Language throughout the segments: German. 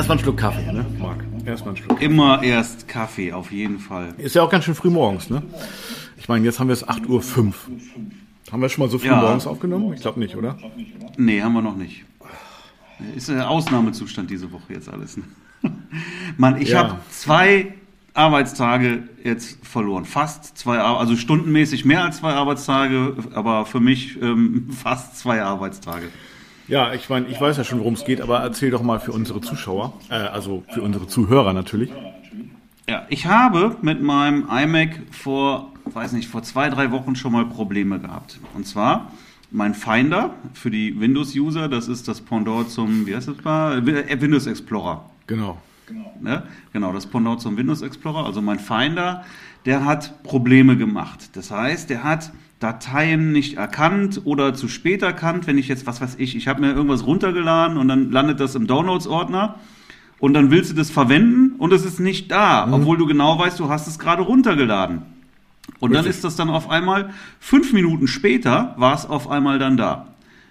erstmal einen Schluck Kaffee, ne, Marc? Erstmal einen Schluck. Immer erst Kaffee, auf jeden Fall. Ist ja auch ganz schön früh morgens, ne? Ich meine, jetzt haben wir es 8.05 Uhr. Haben wir schon mal so früh ja. morgens aufgenommen? Ich glaube nicht, oder? Nee, haben wir noch nicht. Ist ein Ausnahmezustand diese Woche jetzt alles. Ne? Mann, ich ja. habe zwei Arbeitstage jetzt verloren. Fast zwei, also stundenmäßig mehr als zwei Arbeitstage, aber für mich ähm, fast zwei Arbeitstage. Ja, ich meine, ich weiß ja schon, worum es geht, aber erzähl doch mal für unsere Zuschauer, äh, also für unsere Zuhörer natürlich. Ja, ich habe mit meinem iMac vor, weiß nicht, vor zwei, drei Wochen schon mal Probleme gehabt. Und zwar mein Finder für die Windows-User, das ist das Pendant zum, wie heißt das mal? Äh, Windows Explorer. Genau. Genau. Ne? genau, das Pendant zum Windows Explorer, also mein Finder, der hat Probleme gemacht. Das heißt, der hat Dateien nicht erkannt oder zu spät erkannt, wenn ich jetzt, was weiß ich, ich habe mir irgendwas runtergeladen und dann landet das im Downloads-Ordner und dann willst du das verwenden und es ist nicht da, mhm. obwohl du genau weißt, du hast es gerade runtergeladen. Und Richtig. dann ist das dann auf einmal, fünf Minuten später war es auf einmal dann da.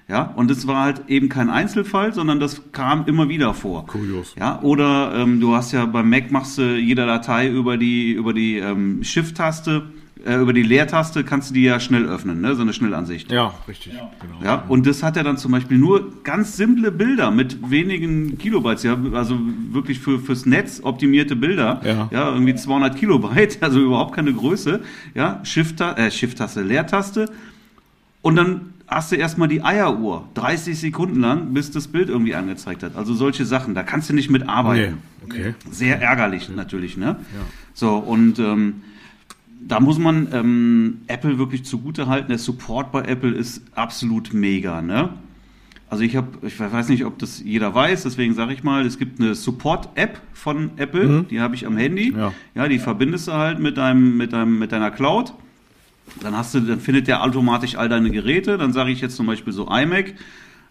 Ja, und es war halt eben kein Einzelfall, sondern das kam immer wieder vor. Kurios. Ja, oder ähm, du hast ja beim Mac machst du jede Datei über die über die ähm, Shift-Taste über die Leertaste kannst du die ja schnell öffnen, ne? so eine Schnellansicht. Ja, richtig. Ja. Genau. ja, und das hat ja dann zum Beispiel nur ganz simple Bilder mit wenigen Kilobytes, ja, also wirklich für, fürs Netz optimierte Bilder, ja. ja, irgendwie 200 Kilobyte, also überhaupt keine Größe, ja, Shift, äh, Shift-Taste, Leertaste und dann hast du erstmal die Eieruhr, 30 Sekunden lang, bis das Bild irgendwie angezeigt hat. Also solche Sachen, da kannst du nicht mit arbeiten. Nee. Okay. Sehr ärgerlich natürlich, ne? Ja. So, und ähm, da muss man ähm, Apple wirklich zugute halten. Der Support bei Apple ist absolut mega. Ne? Also ich habe, ich weiß nicht, ob das jeder weiß, deswegen sage ich mal, es gibt eine Support-App von Apple, mhm. die habe ich am Handy. Ja. ja, die verbindest du halt mit deinem, mit deinem, mit deiner Cloud. Dann hast du, dann findet der automatisch all deine Geräte. Dann sage ich jetzt zum Beispiel so iMac.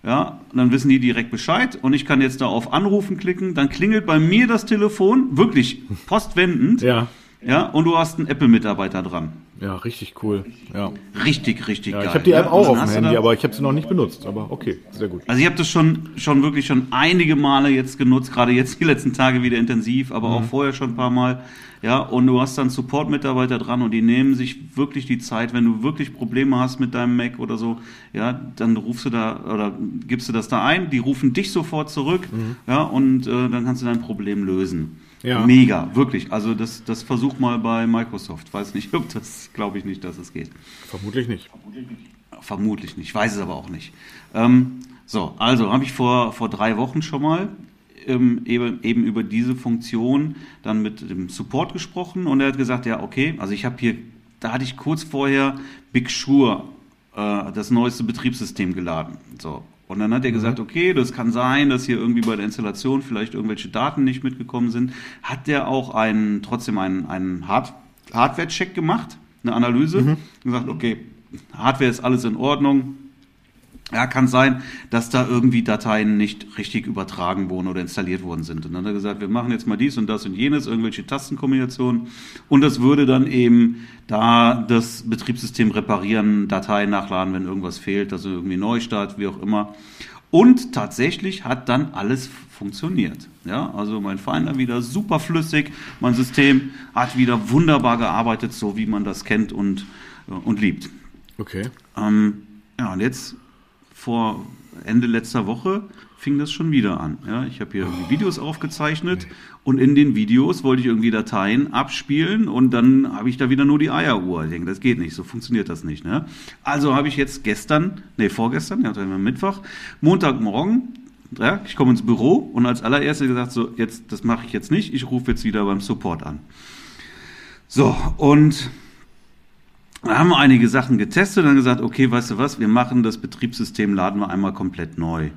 Ja, dann wissen die direkt Bescheid und ich kann jetzt da auf Anrufen klicken. Dann klingelt bei mir das Telefon, wirklich postwendend. Ja. Ja, und du hast einen Apple-Mitarbeiter dran. Ja, richtig cool. Ja. Richtig, richtig ja, geil. Ich habe die App ja, auch auf dem Handy, aber ich habe sie noch nicht benutzt. Aber okay, sehr gut. Also ich habe das schon, schon wirklich schon einige Male jetzt genutzt, gerade jetzt die letzten Tage wieder intensiv, aber mhm. auch vorher schon ein paar Mal. Ja, und du hast dann Support-Mitarbeiter dran und die nehmen sich wirklich die Zeit, wenn du wirklich Probleme hast mit deinem Mac oder so, ja, dann rufst du da oder gibst du das da ein, die rufen dich sofort zurück, mhm. ja, und äh, dann kannst du dein Problem lösen. Ja. Mega, wirklich. Also das, das versuch mal bei Microsoft. Weiß nicht, ob das, glaube ich nicht, dass es geht. Vermutlich nicht. Vermutlich nicht. Ich weiß es aber auch nicht. Ähm, so, also habe ich vor, vor drei Wochen schon mal ähm, eben, eben über diese Funktion dann mit dem Support gesprochen und er hat gesagt, ja, okay, also ich habe hier, da hatte ich kurz vorher Big Sure, äh, das neueste Betriebssystem geladen. So, und dann hat er gesagt, mhm. okay, das kann sein, dass hier irgendwie bei der Installation vielleicht irgendwelche Daten nicht mitgekommen sind. Hat der auch einen, trotzdem einen, einen Hard Hardware-Check gemacht, eine Analyse, mhm. gesagt, okay, Hardware ist alles in Ordnung, ja, kann sein, dass da irgendwie Dateien nicht richtig übertragen wurden oder installiert worden sind. Und dann hat er gesagt, wir machen jetzt mal dies und das und jenes, irgendwelche Tastenkombinationen. Und das würde dann eben da das Betriebssystem reparieren, Dateien nachladen, wenn irgendwas fehlt, also irgendwie Neustart, wie auch immer. Und tatsächlich hat dann alles funktioniert. Ja, also mein Finder wieder super flüssig, mein System hat wieder wunderbar gearbeitet, so wie man das kennt und, und liebt. Okay. Ähm, ja, und jetzt vor Ende letzter Woche fing das schon wieder an. Ja, ich habe hier oh. Videos aufgezeichnet nee. und in den Videos wollte ich irgendwie Dateien abspielen und dann habe ich da wieder nur die Eieruhr. Ich denke, das geht nicht, so funktioniert das nicht. Ne? Also habe ich jetzt gestern, nee, vorgestern, ja, Mittwoch, Montagmorgen, ja, ich komme ins Büro und als allererstes gesagt, so, jetzt, das mache ich jetzt nicht, ich rufe jetzt wieder beim Support an. So, und da haben wir einige Sachen getestet und dann gesagt, okay, weißt du was, wir machen das Betriebssystem, laden wir einmal komplett neu.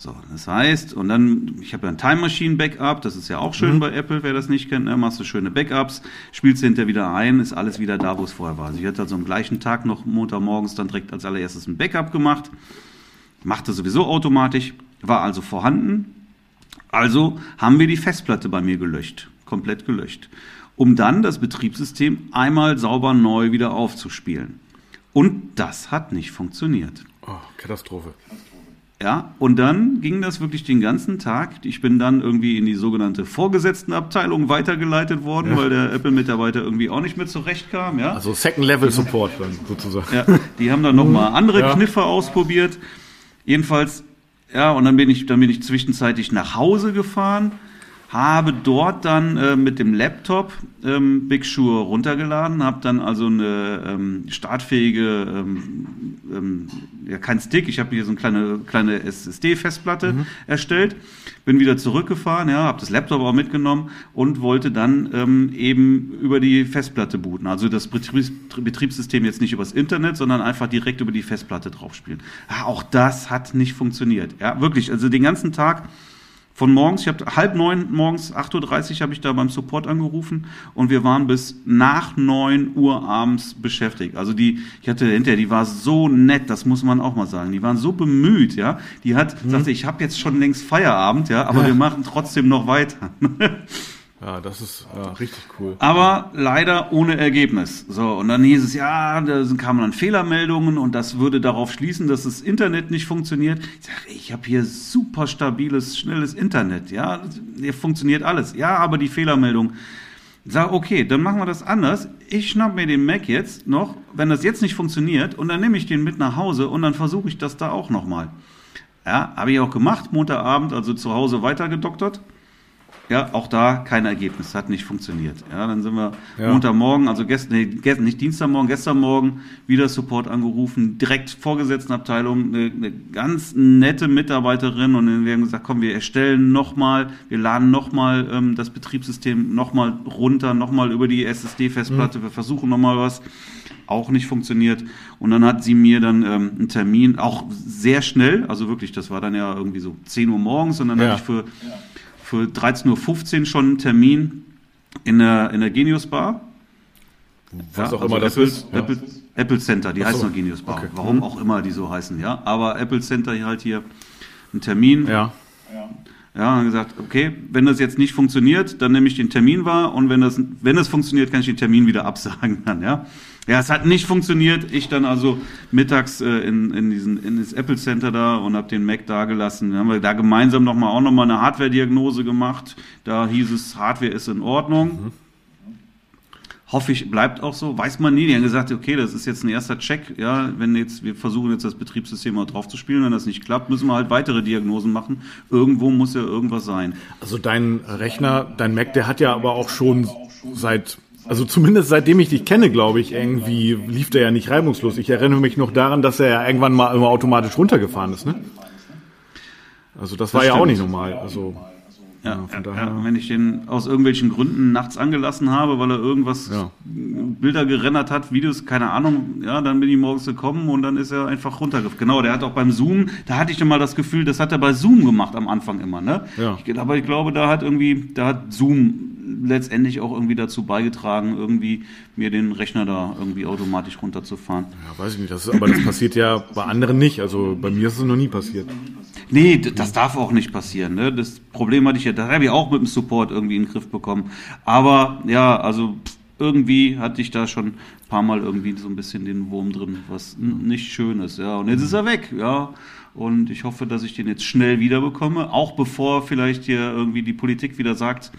So, das heißt, und dann, ich habe ja ein Time Machine Backup, das ist ja auch schön mhm. bei Apple, wer das nicht kennt, ne, machst du schöne Backups, spielst hinterher wieder ein, ist alles wieder da, wo es vorher war. Also ich hatte also am gleichen Tag noch Montagmorgens dann direkt als allererstes ein Backup gemacht, machte sowieso automatisch, war also vorhanden. Also haben wir die Festplatte bei mir gelöscht, komplett gelöscht um dann das Betriebssystem einmal sauber neu wieder aufzuspielen. Und das hat nicht funktioniert. Oh, Katastrophe. Ja, und dann ging das wirklich den ganzen Tag. Ich bin dann irgendwie in die sogenannte Vorgesetztenabteilung weitergeleitet worden, ja. weil der Apple-Mitarbeiter irgendwie auch nicht mehr zurechtkam. Ja? Also Second-Level-Support sozusagen. Ja, die haben dann nochmal andere ja. Kniffe ausprobiert. Jedenfalls, ja, und dann bin ich, dann bin ich zwischenzeitlich nach Hause gefahren habe dort dann äh, mit dem Laptop ähm, Big Sure runtergeladen, habe dann also eine ähm, startfähige, ähm, ähm, ja kein Stick, ich habe hier so eine kleine, kleine SSD-Festplatte mhm. erstellt, bin wieder zurückgefahren, ja, habe das Laptop auch mitgenommen und wollte dann ähm, eben über die Festplatte booten. Also das Betriebs Betriebssystem jetzt nicht übers Internet, sondern einfach direkt über die Festplatte draufspielen. Ja, auch das hat nicht funktioniert. Ja, wirklich, also den ganzen Tag von morgens, ich habe halb neun morgens, 8.30 Uhr habe ich da beim Support angerufen und wir waren bis nach neun Uhr abends beschäftigt. Also die, ich hatte hinterher, die war so nett, das muss man auch mal sagen. Die waren so bemüht, ja. Die hat, mhm. sagte, ich habe jetzt schon längst Feierabend, ja, aber ja. wir machen trotzdem noch weiter. Ja, das ist ja, richtig cool. Aber leider ohne Ergebnis. So, und dann hieß es, ja, da kamen dann Fehlermeldungen und das würde darauf schließen, dass das Internet nicht funktioniert. Ich sage, ich habe hier super stabiles, schnelles Internet. Ja, hier funktioniert alles. Ja, aber die Fehlermeldung. Ich sage, okay, dann machen wir das anders. Ich schnapp mir den Mac jetzt noch, wenn das jetzt nicht funktioniert, und dann nehme ich den mit nach Hause und dann versuche ich das da auch nochmal. Ja, habe ich auch gemacht, Montagabend, also zu Hause weitergedoktert. Ja, auch da kein Ergebnis, hat nicht funktioniert. Ja, dann sind wir ja. Montagmorgen, also gestern, nee, gestern, nicht Dienstagmorgen, gestern Morgen wieder Support angerufen, direkt Vorgesetztenabteilung, eine, eine ganz nette Mitarbeiterin und wir haben gesagt, komm, wir erstellen nochmal, wir laden nochmal ähm, das Betriebssystem nochmal runter, nochmal über die SSD-Festplatte, mhm. wir versuchen nochmal was auch nicht funktioniert. Und dann hat sie mir dann ähm, einen Termin, auch sehr schnell, also wirklich, das war dann ja irgendwie so 10 Uhr morgens und dann ja. hatte ich für für 13.15 Uhr schon einen Termin in der, in der Genius Bar. Was ja, auch also immer das Apple, ist. Ja. Apple, Apple Center, die so. heißen noch Genius Bar. Okay. Warum auch immer die so heißen, ja. Aber Apple Center hier halt hier einen Termin. Ja. Ja, und gesagt, okay, wenn das jetzt nicht funktioniert, dann nehme ich den Termin wahr und wenn das, wenn das funktioniert, kann ich den Termin wieder absagen dann, ja. Ja, es hat nicht funktioniert. Ich dann also mittags äh, in, in, diesen, in das Apple Center da und habe den Mac da gelassen. Dann haben wir da gemeinsam nochmal auch nochmal eine Hardware-Diagnose gemacht. Da hieß es, Hardware ist in Ordnung. Mhm. Hoffe ich, bleibt auch so. Weiß man nie. Die haben gesagt, okay, das ist jetzt ein erster Check. Ja, wenn jetzt, wir versuchen jetzt das Betriebssystem mal drauf zu spielen. Wenn das nicht klappt, müssen wir halt weitere Diagnosen machen. Irgendwo muss ja irgendwas sein. Also dein Rechner, dein Mac, der hat ja aber auch schon seit also zumindest seitdem ich dich kenne, glaube ich, irgendwie lief der ja nicht reibungslos. Ich erinnere mich noch daran, dass er ja irgendwann mal immer automatisch runtergefahren ist, ne? Also das, das war stimmt. ja auch nicht normal. Also ja, ja, ja, wenn ich den aus irgendwelchen Gründen nachts angelassen habe, weil er irgendwas ja. Bilder gerendert hat, Videos, keine Ahnung, ja, dann bin ich morgens gekommen und dann ist er einfach runtergefallen. Genau, der hat auch beim Zoom, da hatte ich dann mal das Gefühl, das hat er bei Zoom gemacht am Anfang immer, ne? Ja. Ich, aber ich glaube, da hat irgendwie, da hat Zoom letztendlich auch irgendwie dazu beigetragen, irgendwie mir den Rechner da irgendwie automatisch runterzufahren. Ja, weiß ich nicht, das ist, aber das passiert ja bei anderen nicht. Also bei mir ist es noch nie passiert. Nee, das darf auch nicht passieren. Ne? Das Problem hatte ich ja, das habe ich auch mit dem Support irgendwie in den Griff bekommen. Aber ja, also irgendwie hatte ich da schon ein paar Mal irgendwie so ein bisschen den Wurm drin, was nicht schön ist. Ja, und jetzt ist er weg. Ja. Und ich hoffe, dass ich den jetzt schnell wiederbekomme, auch bevor vielleicht hier irgendwie die Politik wieder sagt,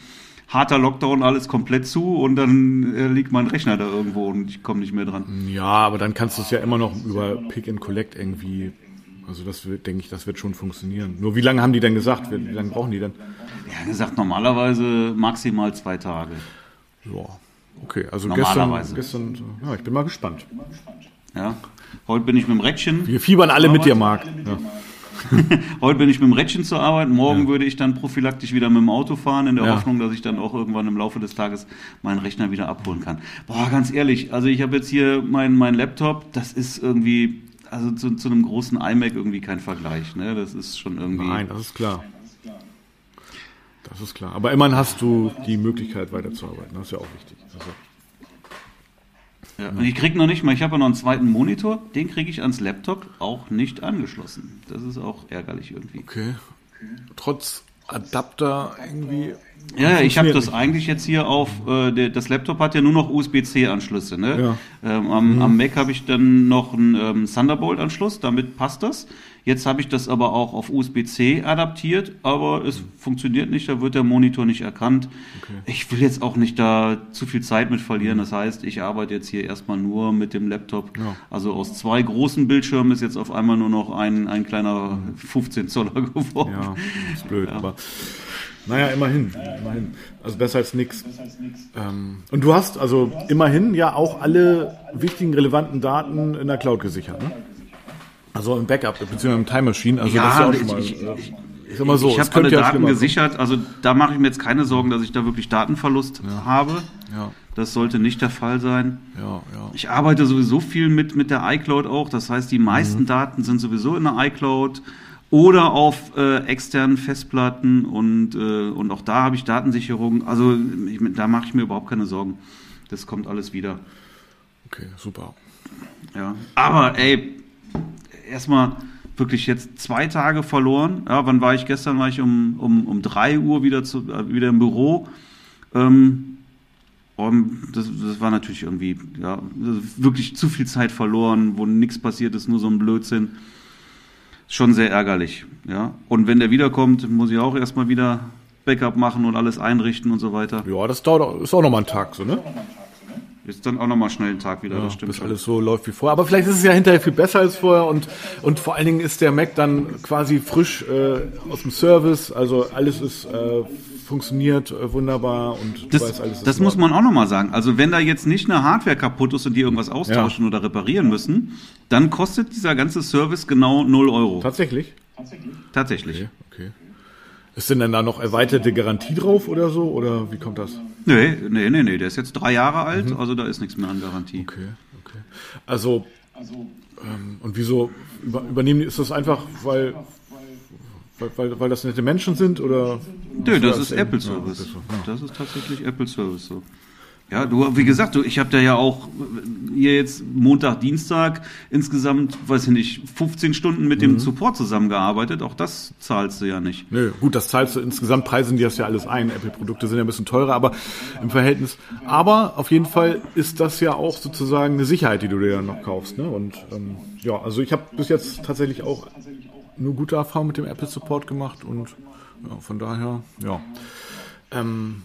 harter Lockdown, alles komplett zu und dann äh, liegt mein Rechner da irgendwo und ich komme nicht mehr dran. Ja, aber dann kannst du es ja immer noch über Pick and Collect irgendwie. Also das wird, denke ich, das wird schon funktionieren. Nur wie lange haben die denn gesagt? Wie lange brauchen die denn? Ja, gesagt, normalerweise maximal zwei Tage. Ja, okay. Also gestern, gestern, ja, ich bin mal gespannt. Ja, heute bin ich mit dem Rädchen. Wir fiebern alle mit dir, Marc. Ja. Heute bin ich mit dem Rädchen zur Arbeit, morgen ja. würde ich dann prophylaktisch wieder mit dem Auto fahren, in der ja. Hoffnung, dass ich dann auch irgendwann im Laufe des Tages meinen Rechner wieder abholen kann. Boah, ganz ehrlich, also ich habe jetzt hier meinen mein Laptop, das ist irgendwie, also zu, zu, einem großen iMac irgendwie kein Vergleich. Ne? Das ist schon irgendwie. Nein, das ist klar. Das ist klar. Aber immerhin hast du die Möglichkeit weiterzuarbeiten. Das ist ja auch wichtig. Also ja, und ich kriege noch nicht mal, ich habe ja noch einen zweiten Monitor, den kriege ich ans Laptop auch nicht angeschlossen. Das ist auch ärgerlich irgendwie. Okay. Trotz Adapter irgendwie Ja, ich habe das eigentlich jetzt hier auf, äh, das Laptop hat ja nur noch USB-C-Anschlüsse. Ne? Ja. Ähm, am, mhm. am Mac habe ich dann noch einen ähm, Thunderbolt-Anschluss, damit passt das. Jetzt habe ich das aber auch auf USB-C adaptiert, aber es mhm. funktioniert nicht, da wird der Monitor nicht erkannt. Okay. Ich will jetzt auch nicht da zu viel Zeit mit verlieren. Das heißt, ich arbeite jetzt hier erstmal nur mit dem Laptop. Ja. Also aus zwei großen Bildschirmen ist jetzt auf einmal nur noch ein, ein kleiner 15 Zoller geworden. Ja, ist blöd, ja. aber naja, immerhin, immerhin. Also besser als nichts. Ähm, und du hast also immerhin ja auch alle wichtigen, relevanten Daten in der Cloud gesichert, ne? Also im Backup, beziehungsweise im Time Machine. Also ja, das ist ja auch schon mal. Ich, ich, ich, so, ich habe alle ja Daten gesichert, also da mache ich mir jetzt keine Sorgen, dass ich da wirklich Datenverlust ja. habe. Ja. Das sollte nicht der Fall sein. Ja, ja. Ich arbeite sowieso viel mit, mit der iCloud auch. Das heißt, die meisten mhm. Daten sind sowieso in der iCloud oder auf äh, externen Festplatten und, äh, und auch da habe ich Datensicherung. Also ich, da mache ich mir überhaupt keine Sorgen. Das kommt alles wieder. Okay, super. Ja, aber ey, erstmal wirklich jetzt zwei Tage verloren. Ja, wann war ich gestern? War ich um, um, um drei Uhr wieder, zu, äh, wieder im Büro. Ähm, das, das, war natürlich irgendwie ja, wirklich zu viel Zeit verloren, wo nichts passiert ist, nur so ein Blödsinn. Schon sehr ärgerlich. Ja? Und wenn der wiederkommt, muss ich auch erstmal wieder Backup machen und alles einrichten und so weiter. Ja, das dauert ist auch nochmal ein Tag so, ne? Ist dann auch nochmal schnell ein Tag wieder, ja, das stimmt. Bis alles so läuft wie vorher. Aber vielleicht ist es ja hinterher viel besser als vorher und, und vor allen Dingen ist der Mac dann quasi frisch äh, aus dem Service. Also alles ist äh, funktioniert äh, wunderbar und das, weiß alles. Das muss man auch nochmal sagen. Also wenn da jetzt nicht eine Hardware kaputt ist und die irgendwas austauschen ja. oder reparieren müssen, dann kostet dieser ganze Service genau 0 Euro. Tatsächlich? Tatsächlich. Tatsächlich. Okay, okay. Ist denn dann da noch erweiterte Garantie drauf oder so? Oder wie kommt das? Nee, nee, nee, nee. Der ist jetzt drei Jahre alt, mhm. also da ist nichts mehr an Garantie. Okay, okay. Also, ähm, und wieso über, übernehmen, ist das einfach, weil, weil, weil, weil das nette Menschen sind oder? Nö, das ist Apple Service. Das ist tatsächlich Apple Service so. Ja, du, wie gesagt, du, ich habe da ja auch hier jetzt Montag, Dienstag insgesamt, weiß ich nicht, 15 Stunden mit dem mhm. Support zusammengearbeitet. Auch das zahlst du ja nicht. Nö, gut, das zahlst du insgesamt, preisen die das ja alles ein. Apple-Produkte sind ja ein bisschen teurer, aber im Verhältnis. Aber auf jeden Fall ist das ja auch sozusagen eine Sicherheit, die du dir ja noch kaufst. Ne? Und ähm, ja, also ich habe bis jetzt tatsächlich auch nur gute Erfahrungen mit dem Apple-Support gemacht und ja, von daher, ja. Ähm,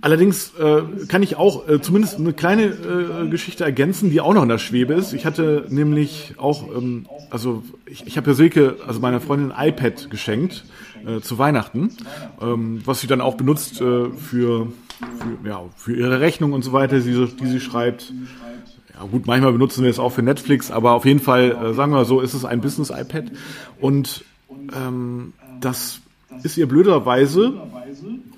Allerdings äh, kann ich auch äh, zumindest eine kleine äh, Geschichte ergänzen, die auch noch in der Schwebe ist. Ich hatte nämlich auch, ähm, also ich, ich habe ja Silke, also meiner Freundin, ein iPad geschenkt äh, zu Weihnachten, ähm, was sie dann auch benutzt äh, für, für, ja, für ihre Rechnung und so weiter, die, die sie schreibt. Ja gut, manchmal benutzen wir es auch für Netflix, aber auf jeden Fall, äh, sagen wir so, ist es ein Business-iPad. Und ähm, das ist ihr blöderweise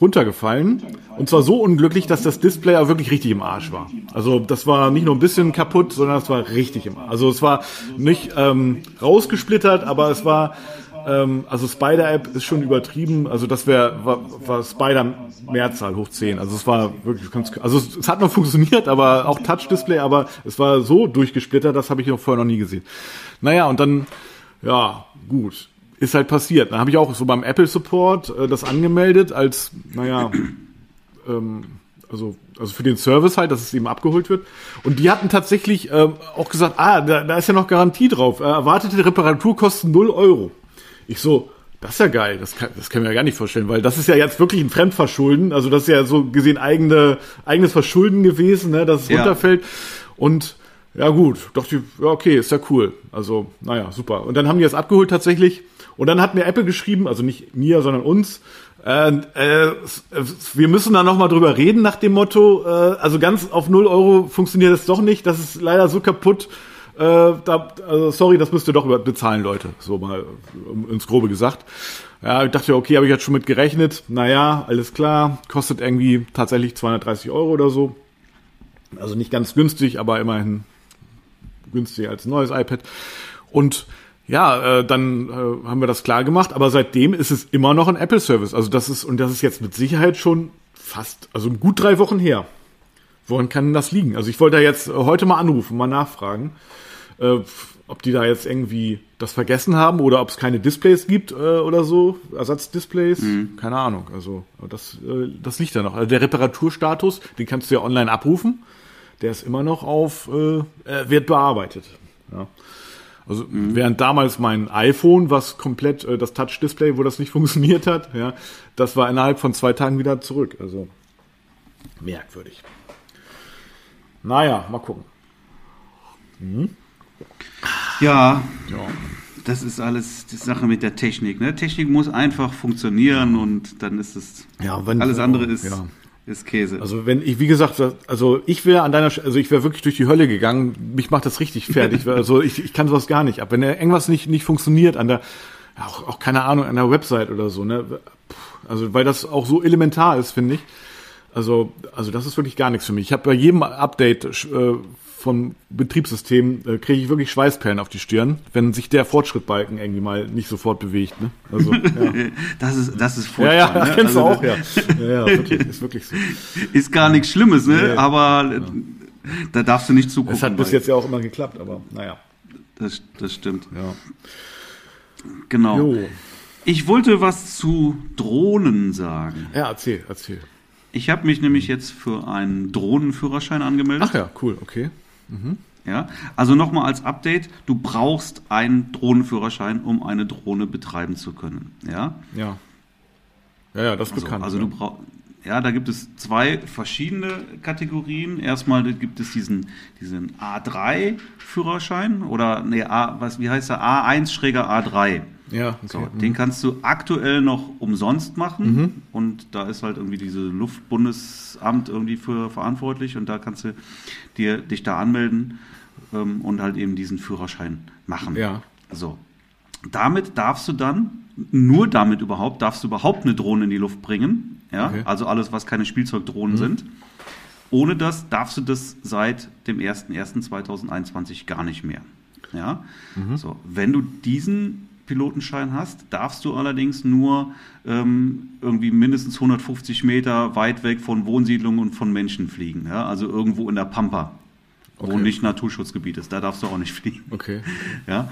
runtergefallen. Und zwar so unglücklich, dass das Display auch wirklich richtig im Arsch war. Also das war nicht nur ein bisschen kaputt, sondern es war richtig im Arsch. Also es war nicht ähm, rausgesplittert, aber es war ähm, also Spider-App ist schon übertrieben. Also das wäre war, war Spider Mehrzahl hoch 10. Also es war wirklich ganz, also es, es hat noch funktioniert, aber auch Touch-Display, aber es war so durchgesplittert, das habe ich noch vorher noch nie gesehen. Naja, und dann, ja, gut ist halt passiert. Dann habe ich auch so beim Apple Support äh, das angemeldet als, naja, ähm, also, also für den Service halt, dass es eben abgeholt wird. Und die hatten tatsächlich ähm, auch gesagt, ah, da, da ist ja noch Garantie drauf. Äh, erwartete Reparaturkosten 0 Euro. Ich so, das ist ja geil, das kann, das kann ich mir ja gar nicht vorstellen, weil das ist ja jetzt wirklich ein Fremdverschulden. Also das ist ja so gesehen eigene, eigenes Verschulden gewesen, ne, dass es ja. runterfällt. Und ja gut, dachte ich, ja okay, ist ja cool. Also, naja, super. Und dann haben die das abgeholt tatsächlich. Und dann hat mir Apple geschrieben, also nicht mir, sondern uns, äh, äh, wir müssen da nochmal drüber reden nach dem Motto, äh, also ganz auf 0 Euro funktioniert das doch nicht, das ist leider so kaputt. Äh, da, also sorry, das müsst ihr doch bezahlen, Leute. So mal ins Grobe gesagt. Ja, ich dachte, okay, habe ich jetzt schon mit gerechnet. Naja, alles klar, kostet irgendwie tatsächlich 230 Euro oder so. Also nicht ganz günstig, aber immerhin günstiger als ein neues iPad. Und ja, äh, dann äh, haben wir das klar gemacht, aber seitdem ist es immer noch ein Apple-Service. Also das ist, und das ist jetzt mit Sicherheit schon fast, also gut drei Wochen her. Woran kann das liegen? Also ich wollte da jetzt heute mal anrufen, mal nachfragen. Äh, ob die da jetzt irgendwie das vergessen haben oder ob es keine Displays gibt äh, oder so, Ersatzdisplays, mhm. keine Ahnung. Also das, äh, das liegt da noch. Also der Reparaturstatus, den kannst du ja online abrufen. Der ist immer noch auf, äh, wird bearbeitet. Ja. Also mhm. während damals mein iPhone, was komplett äh, das Touch-Display, wo das nicht funktioniert hat, ja, das war innerhalb von zwei Tagen wieder zurück. Also merkwürdig. Naja, mal gucken. Mhm. Ja, ja, das ist alles die Sache mit der Technik. Ne? Technik muss einfach funktionieren und dann ist es. Ja, wenn, alles andere ist, ja. Ist Käse. Also wenn ich, wie gesagt, also ich wäre an deiner, also ich wäre wirklich durch die Hölle gegangen. Mich macht das richtig fertig. also ich, ich kann sowas gar nicht ab. Wenn irgendwas nicht nicht funktioniert an der, auch, auch keine Ahnung an der Website oder so, ne? Also weil das auch so elementar ist, finde ich. Also, also das ist wirklich gar nichts für mich. Ich habe bei jedem Update äh, vom Betriebssystem äh, kriege ich wirklich Schweißperlen auf die Stirn, wenn sich der Fortschrittbalken irgendwie mal nicht sofort bewegt. Ne? Also, ja. das ist das ist furchtbar. Ja, ja, ne? kennst also, du auch, ja. ja. Ja, wirklich, ist wirklich so. Ist gar nichts Schlimmes, ne? Aber ja. da darfst du nicht zugucken. Es hat bis jetzt ja auch immer geklappt, aber naja. Das, das stimmt. Ja. Genau. Jo. Ich wollte was zu Drohnen sagen. Ja, erzähl, erzähl. Ich habe mich nämlich jetzt für einen Drohnenführerschein angemeldet. Ach ja, cool, okay. Mhm. Ja, also nochmal als Update, du brauchst einen Drohnenführerschein, um eine Drohne betreiben zu können. Ja. Ja. Ja, ja, das ist also, bekannt. Also ja. du brauchst ja, da gibt es zwei verschiedene Kategorien. Erstmal gibt es diesen, diesen A3-Führerschein oder nee, A, was, wie heißt der? A1 schräger A3. Ja, okay. so, den kannst du aktuell noch umsonst machen mhm. und da ist halt irgendwie diese Luftbundesamt irgendwie für verantwortlich und da kannst du dir dich da anmelden ähm, und halt eben diesen Führerschein machen. Ja. So. Damit darfst du dann, nur damit überhaupt, darfst du überhaupt eine Drohne in die Luft bringen. Ja, okay. also alles, was keine Spielzeugdrohnen mhm. sind. Ohne das darfst du das seit dem 01.01.2021 gar nicht mehr. Ja, mhm. so. Wenn du diesen Pilotenschein hast, darfst du allerdings nur ähm, irgendwie mindestens 150 Meter weit weg von Wohnsiedlungen und von Menschen fliegen. Ja? Also irgendwo in der Pampa, okay. wo nicht Naturschutzgebiet ist. Da darfst du auch nicht fliegen. Okay. Ja?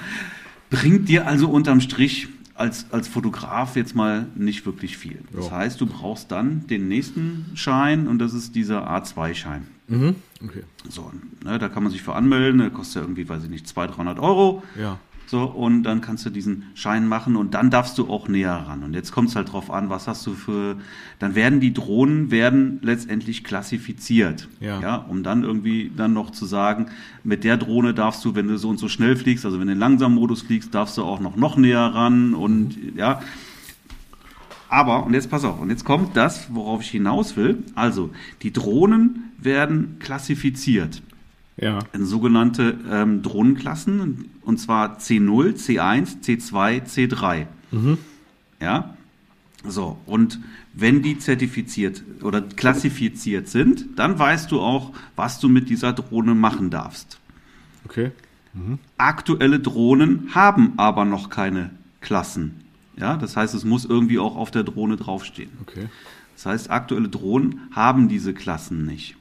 Bringt dir also unterm Strich als, als Fotograf jetzt mal nicht wirklich viel. Das jo. heißt, du brauchst dann den nächsten Schein und das ist dieser A2-Schein. Mhm. Okay. So, ne, da kann man sich für anmelden, der kostet ja irgendwie, weiß ich nicht, 200, 300 Euro. Ja. So, und dann kannst du diesen Schein machen und dann darfst du auch näher ran. Und jetzt kommt es halt drauf an, was hast du für, dann werden die Drohnen werden letztendlich klassifiziert. Ja. ja. Um dann irgendwie dann noch zu sagen, mit der Drohne darfst du, wenn du so und so schnell fliegst, also wenn du in langsamen Modus fliegst, darfst du auch noch, noch näher ran und mhm. ja. Aber, und jetzt pass auf, und jetzt kommt das, worauf ich hinaus will. Also, die Drohnen werden klassifiziert ja. in sogenannte ähm, Drohnenklassen, und zwar C0, C1, C2, C3. Mhm. Ja, so, und wenn die zertifiziert oder klassifiziert sind, dann weißt du auch, was du mit dieser Drohne machen darfst. Okay. Mhm. Aktuelle Drohnen haben aber noch keine Klassen. Ja, das heißt, es muss irgendwie auch auf der Drohne draufstehen. Okay. Das heißt, aktuelle Drohnen haben diese Klassen nicht.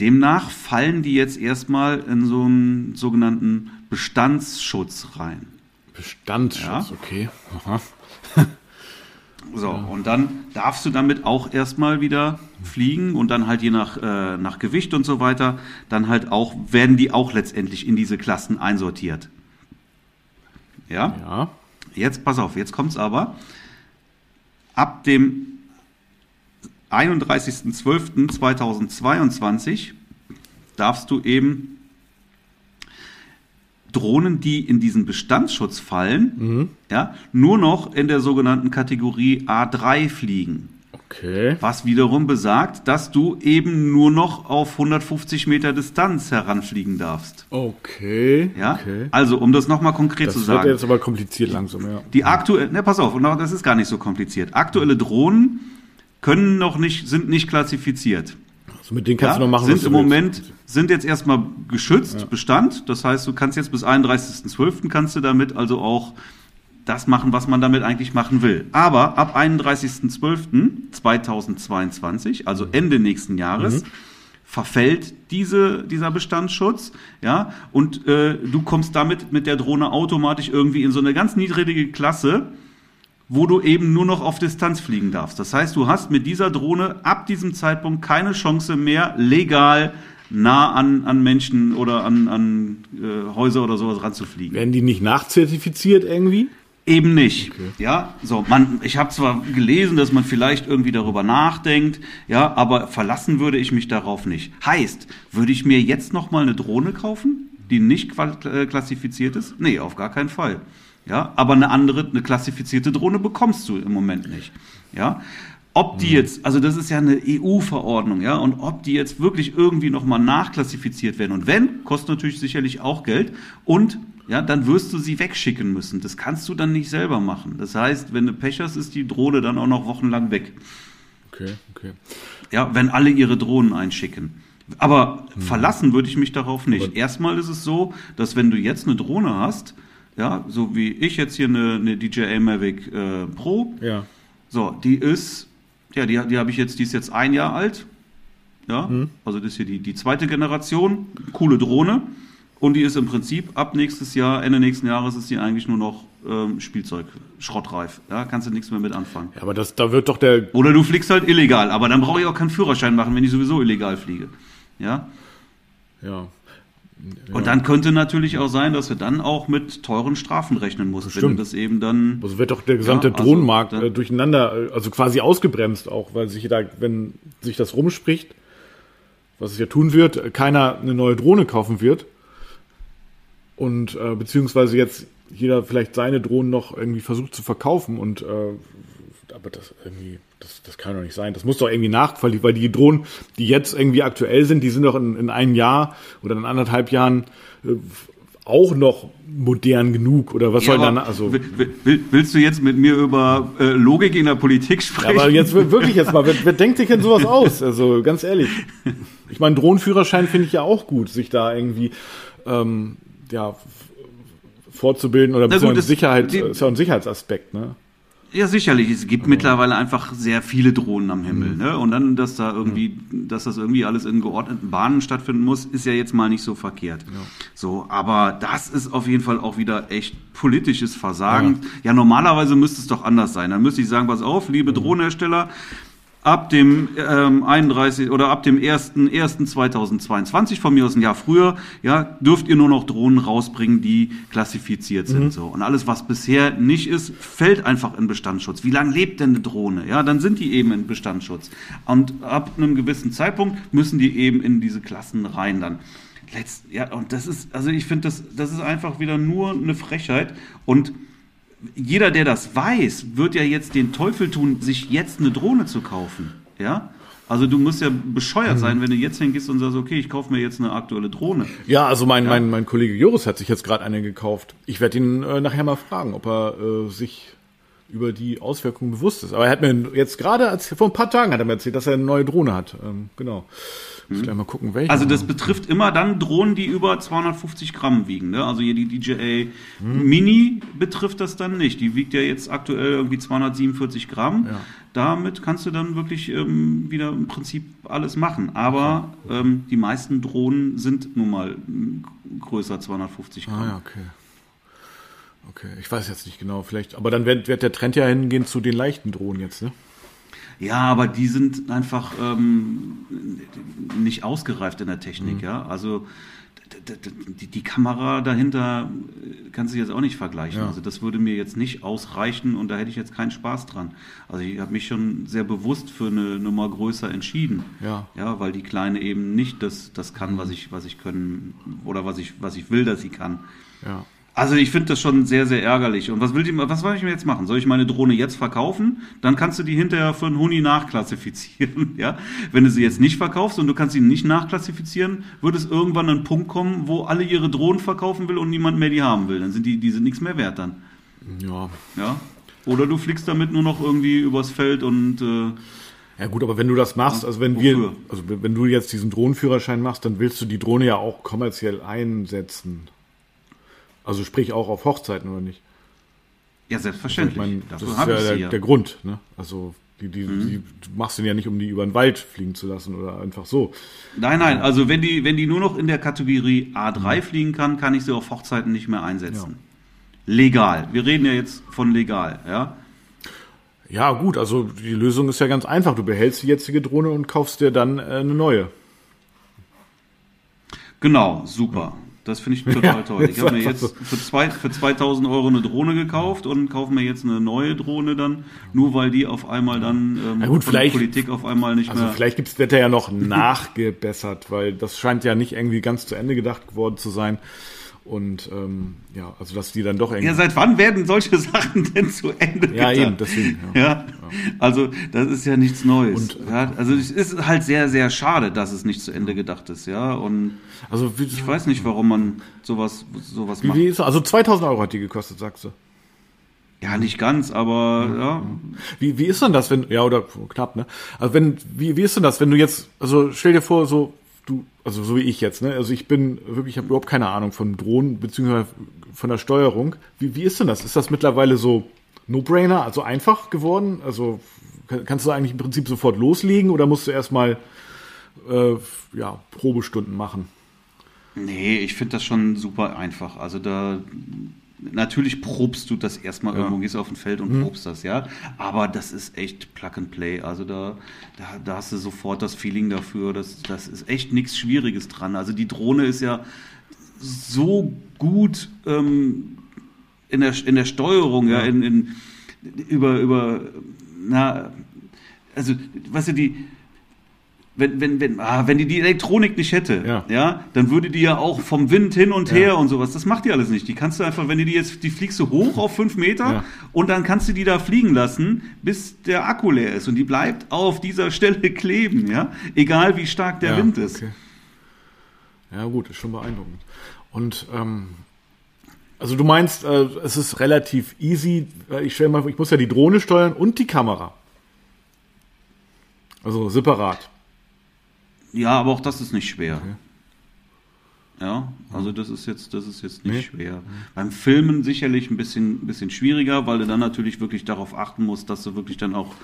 Demnach fallen die jetzt erstmal in so einen sogenannten Bestandsschutz rein. Bestandsschutz, ja? okay. Aha. So, und dann darfst du damit auch erstmal wieder fliegen und dann halt je nach, äh, nach Gewicht und so weiter, dann halt auch, werden die auch letztendlich in diese Klassen einsortiert. Ja? Ja. Jetzt, pass auf, jetzt kommt es aber. Ab dem 31.12.2022 darfst du eben Drohnen, die in diesen Bestandsschutz fallen, mhm. ja, nur noch in der sogenannten Kategorie A3 fliegen. Okay. Was wiederum besagt, dass du eben nur noch auf 150 Meter Distanz heranfliegen darfst. Okay. Ja. Okay. Also, um das nochmal konkret das zu sagen. Das wird jetzt aber kompliziert langsam, ja. Die aktuell, ne, pass auf, das ist gar nicht so kompliziert. Aktuelle Drohnen können noch nicht, sind nicht klassifiziert. Also mit denen kannst ja, du noch machen, sind was du im Moment, sind jetzt erstmal geschützt, ja. Bestand. Das heißt, du kannst jetzt bis 31.12. kannst du damit also auch das machen, was man damit eigentlich machen will. Aber ab 31.12.2022, also mhm. Ende nächsten Jahres, mhm. verfällt diese, dieser Bestandsschutz, ja, und äh, du kommst damit mit der Drohne automatisch irgendwie in so eine ganz niedrige Klasse, wo du eben nur noch auf Distanz fliegen darfst. Das heißt, du hast mit dieser Drohne ab diesem Zeitpunkt keine Chance mehr, legal nah an, an Menschen oder an, an äh, Häuser oder sowas ranzufliegen. Werden die nicht nachzertifiziert irgendwie? Eben nicht. Okay. Ja, so man, ich habe zwar gelesen, dass man vielleicht irgendwie darüber nachdenkt, ja, aber verlassen würde ich mich darauf nicht. Heißt, würde ich mir jetzt noch mal eine Drohne kaufen, die nicht äh, klassifiziert ist? Nee, auf gar keinen Fall. Ja, aber eine andere, eine klassifizierte Drohne bekommst du im Moment nicht. Ja, ob die mhm. jetzt, also das ist ja eine EU-Verordnung, ja, und ob die jetzt wirklich irgendwie nochmal nachklassifiziert werden und wenn, kostet natürlich sicherlich auch Geld und ja, dann wirst du sie wegschicken müssen. Das kannst du dann nicht selber machen. Das heißt, wenn du Pech hast, ist die Drohne dann auch noch wochenlang weg. Okay, okay. Ja, wenn alle ihre Drohnen einschicken. Aber hm. verlassen würde ich mich darauf nicht. Aber Erstmal ist es so, dass wenn du jetzt eine Drohne hast, ja, so wie ich jetzt hier eine, eine DJI Mavic äh, Pro, ja. so, die ist, ja, die, die habe ich jetzt, die ist jetzt ein Jahr alt, ja, hm. also das ist hier die, die zweite Generation, coole Drohne und die ist im Prinzip ab nächstes Jahr, Ende nächsten Jahres ist die eigentlich nur noch ähm, Spielzeug, schrottreif, ja, kannst du nichts mehr mit anfangen. Ja, aber das, da wird doch der... Oder du fliegst halt illegal, aber dann brauche ich auch keinen Führerschein machen, wenn ich sowieso illegal fliege, ja. Ja, und dann könnte natürlich auch sein, dass du dann auch mit teuren Strafen rechnen Stimmt. wenn das eben dann. Also wird doch der gesamte ja, also Drohnenmarkt äh, durcheinander, also quasi ausgebremst auch, weil sich da, wenn sich das rumspricht, was es ja tun wird, keiner eine neue Drohne kaufen wird. Und äh, beziehungsweise jetzt jeder vielleicht seine Drohnen noch irgendwie versucht zu verkaufen und äh, aber das irgendwie, das, das kann doch nicht sein. Das muss doch irgendwie nachqualifiziert, weil die Drohnen, die jetzt irgendwie aktuell sind, die sind doch in, in einem Jahr oder in anderthalb Jahren äh, auch noch modern genug oder was ja, soll dann also will, willst du jetzt mit mir über äh, Logik in der Politik sprechen? Ja, aber jetzt wirklich jetzt mal wer, wer denkt sich denn sowas aus also ganz ehrlich ich meine Drohnenführerschein finde ich ja auch gut sich da irgendwie ähm, ja fortzubilden oder gut, Sicherheit die, ist ja ein Sicherheitsaspekt ne ja, sicherlich. Es gibt Aber mittlerweile einfach sehr viele Drohnen am Himmel. Mhm. Ne? Und dann, dass da irgendwie, mhm. dass das irgendwie alles in geordneten Bahnen stattfinden muss, ist ja jetzt mal nicht so verkehrt. Ja. So, aber das ist auf jeden Fall auch wieder echt politisches Versagen. Ja, ja normalerweise müsste es doch anders sein. Dann müsste ich sagen, pass auf, liebe mhm. Drohnenhersteller, ab dem ähm, 31 oder ab dem 1.1.2022, von mir aus ein Jahr früher, ja, dürft ihr nur noch Drohnen rausbringen, die klassifiziert sind. Mhm. So. Und alles, was bisher nicht ist, fällt einfach in Bestandsschutz. Wie lange lebt denn eine Drohne? Ja, dann sind die eben in Bestandsschutz. Und ab einem gewissen Zeitpunkt müssen die eben in diese Klassen rein dann. Letzt, ja, und das ist, also ich finde, das, das ist einfach wieder nur eine Frechheit. Und jeder, der das weiß, wird ja jetzt den Teufel tun, sich jetzt eine Drohne zu kaufen. Ja? Also du musst ja bescheuert sein, mhm. wenn du jetzt hingehst und sagst, okay, ich kaufe mir jetzt eine aktuelle Drohne. Ja, also mein, ja. mein, mein Kollege Joris hat sich jetzt gerade eine gekauft. Ich werde ihn äh, nachher mal fragen, ob er äh, sich über die Auswirkungen bewusst ist. Aber er hat mir jetzt gerade, vor ein paar Tagen hat er mir erzählt, dass er eine neue Drohne hat. Ähm, genau. Muss mhm. gleich mal gucken, welche. Also das betrifft immer dann Drohnen, die über 250 Gramm wiegen. Ne? Also hier die DJI mhm. Mini betrifft das dann nicht. Die wiegt ja jetzt aktuell irgendwie 247 Gramm. Ja. Damit kannst du dann wirklich ähm, wieder im Prinzip alles machen. Aber ähm, die meisten Drohnen sind nun mal größer 250 Gramm. Ah, ja, okay. Okay, ich weiß jetzt nicht genau, vielleicht, aber dann wird, wird der Trend ja hingehen zu den leichten Drohnen jetzt, ne? Ja, aber die sind einfach ähm, nicht ausgereift in der Technik, mhm. ja. Also die, die, Kamera dahinter kannst du jetzt auch nicht vergleichen. Ja. Also das würde mir jetzt nicht ausreichen und da hätte ich jetzt keinen Spaß dran. Also ich habe mich schon sehr bewusst für eine Nummer größer entschieden. Ja. Ja, weil die Kleine eben nicht das, das kann, was ich, was ich können oder was ich, was ich will, dass sie kann. Ja. Also ich finde das schon sehr, sehr ärgerlich. Und was will, die, was soll ich mir jetzt machen? Soll ich meine Drohne jetzt verkaufen? Dann kannst du die hinterher für einen Huni nachklassifizieren. Ja? Wenn du sie jetzt nicht verkaufst und du kannst sie nicht nachklassifizieren, wird es irgendwann ein Punkt kommen, wo alle ihre Drohnen verkaufen will und niemand mehr die haben will. Dann sind die, die sind nichts mehr wert dann. Ja. Ja. Oder du fliegst damit nur noch irgendwie übers Feld und äh, ja gut, aber wenn du das machst, also wenn Wofür? wir, also wenn du jetzt diesen Drohnenführerschein machst, dann willst du die Drohne ja auch kommerziell einsetzen. Also sprich auch auf Hochzeiten oder nicht? Ja, selbstverständlich. Also ich mein, das ist ja der, ja. der, Grund. Ne? Also Die, die, mhm. die, du machst den ja nicht, um die über den Wald fliegen zu lassen oder einfach so. Nein, nein, also wenn die, wenn die nur noch in der Kategorie A3 mhm. fliegen kann, kann ich sie auf Hochzeiten nicht mehr einsetzen. Ja. Legal. Wir reden ja jetzt von legal, ja. Ja, gut, also die Lösung ist ja ganz einfach. Du behältst die jetzige Drohne und kaufst dir dann äh, eine neue. Genau, super. Das finde ich total ja, toll. Ich habe mir jetzt für, zwei, für 2000 Euro eine Drohne gekauft und kaufe mir jetzt eine neue Drohne dann, nur weil die auf einmal dann ähm, ja gut, von der Politik auf einmal nicht also mehr... vielleicht gibt das ja noch nachgebessert, weil das scheint ja nicht irgendwie ganz zu Ende gedacht geworden zu sein. Und ähm, ja, also dass die dann doch irgendwie. Ja, seit wann werden solche Sachen denn zu Ende Ja, gedacht? eben, deswegen. Ja. ja. Also das ist ja nichts Neues. Und, ja, also es ist halt sehr, sehr schade, dass es nicht zu Ende gedacht ist, ja. Und also wie, ich weiß nicht, warum man sowas, sowas wie, macht. Wie ist, also 2000 Euro hat die gekostet, sagst du? Ja, nicht ganz, aber ja. ja. Wie, wie ist denn das, wenn, ja, oder knapp, ne? Also wenn, wie, wie ist denn das, wenn du jetzt, also stell dir vor, so, also so wie ich jetzt, ne? Also ich bin wirklich, ich habe überhaupt keine Ahnung von Drohnen beziehungsweise von der Steuerung. Wie, wie ist denn das? Ist das mittlerweile so No-Brainer, also einfach geworden? Also kannst du eigentlich im Prinzip sofort loslegen oder musst du erstmal äh, ja, Probestunden machen? Nee, ich finde das schon super einfach. Also da natürlich probst du das erstmal ja. irgendwo, gehst auf ein Feld und mhm. probst das, ja. Aber das ist echt Plug and Play. Also da, da, da hast du sofort das Feeling dafür. Das, das ist echt nichts Schwieriges dran. Also die Drohne ist ja so gut ähm, in, der, in der Steuerung, ja, ja in, in, über, über, na, also, weißt du, die, wenn, wenn, wenn, ah, wenn die die Elektronik nicht hätte, ja. ja, dann würde die ja auch vom Wind hin und her und sowas. Das macht die alles nicht. Die kannst du einfach, wenn du die jetzt, die fliegst du hoch auf fünf Meter ja. und dann kannst du die da fliegen lassen, bis der Akku leer ist und die bleibt auf dieser Stelle kleben, ja, egal wie stark der ja, Wind ist. Okay. Ja gut, ist schon beeindruckend. Und ähm, also du meinst, äh, es ist relativ easy. Ich stelle mal, ich muss ja die Drohne steuern und die Kamera. Also separat. Ja, aber auch das ist nicht schwer. Okay. Ja, also das ist jetzt, das ist jetzt nicht nee. schwer. Beim Filmen sicherlich ein bisschen, bisschen schwieriger, weil du dann natürlich wirklich darauf achten musst, dass du wirklich dann auch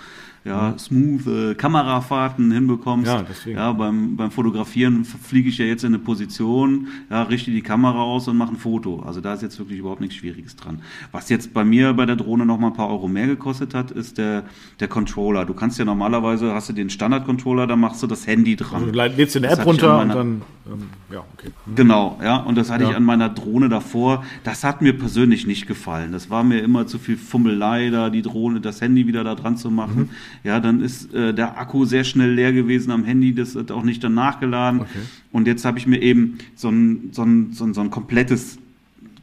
ja, smooth äh, Kamerafahrten hinbekommst. Ja, deswegen. ja beim, beim Fotografieren fliege ich ja jetzt in eine Position, ja, richte die Kamera aus und mache ein Foto. Also da ist jetzt wirklich überhaupt nichts Schwieriges dran. Was jetzt bei mir bei der Drohne noch mal ein paar Euro mehr gekostet hat, ist der, der Controller. Du kannst ja normalerweise, hast du den Standard-Controller, da machst du das Handy dran. Also du lädst eine App runter und dann, ähm, ja, okay. Mhm. Genau, ja, und das hatte ja. ich an meiner Drohne davor. Das hat mir persönlich nicht gefallen. Das war mir immer zu viel Fummelei, da die Drohne, das Handy wieder da dran zu machen. Mhm ja, dann ist äh, der Akku sehr schnell leer gewesen am Handy, das hat auch nicht dann nachgeladen. Okay. Und jetzt habe ich mir eben so ein, so ein, so ein, so ein komplettes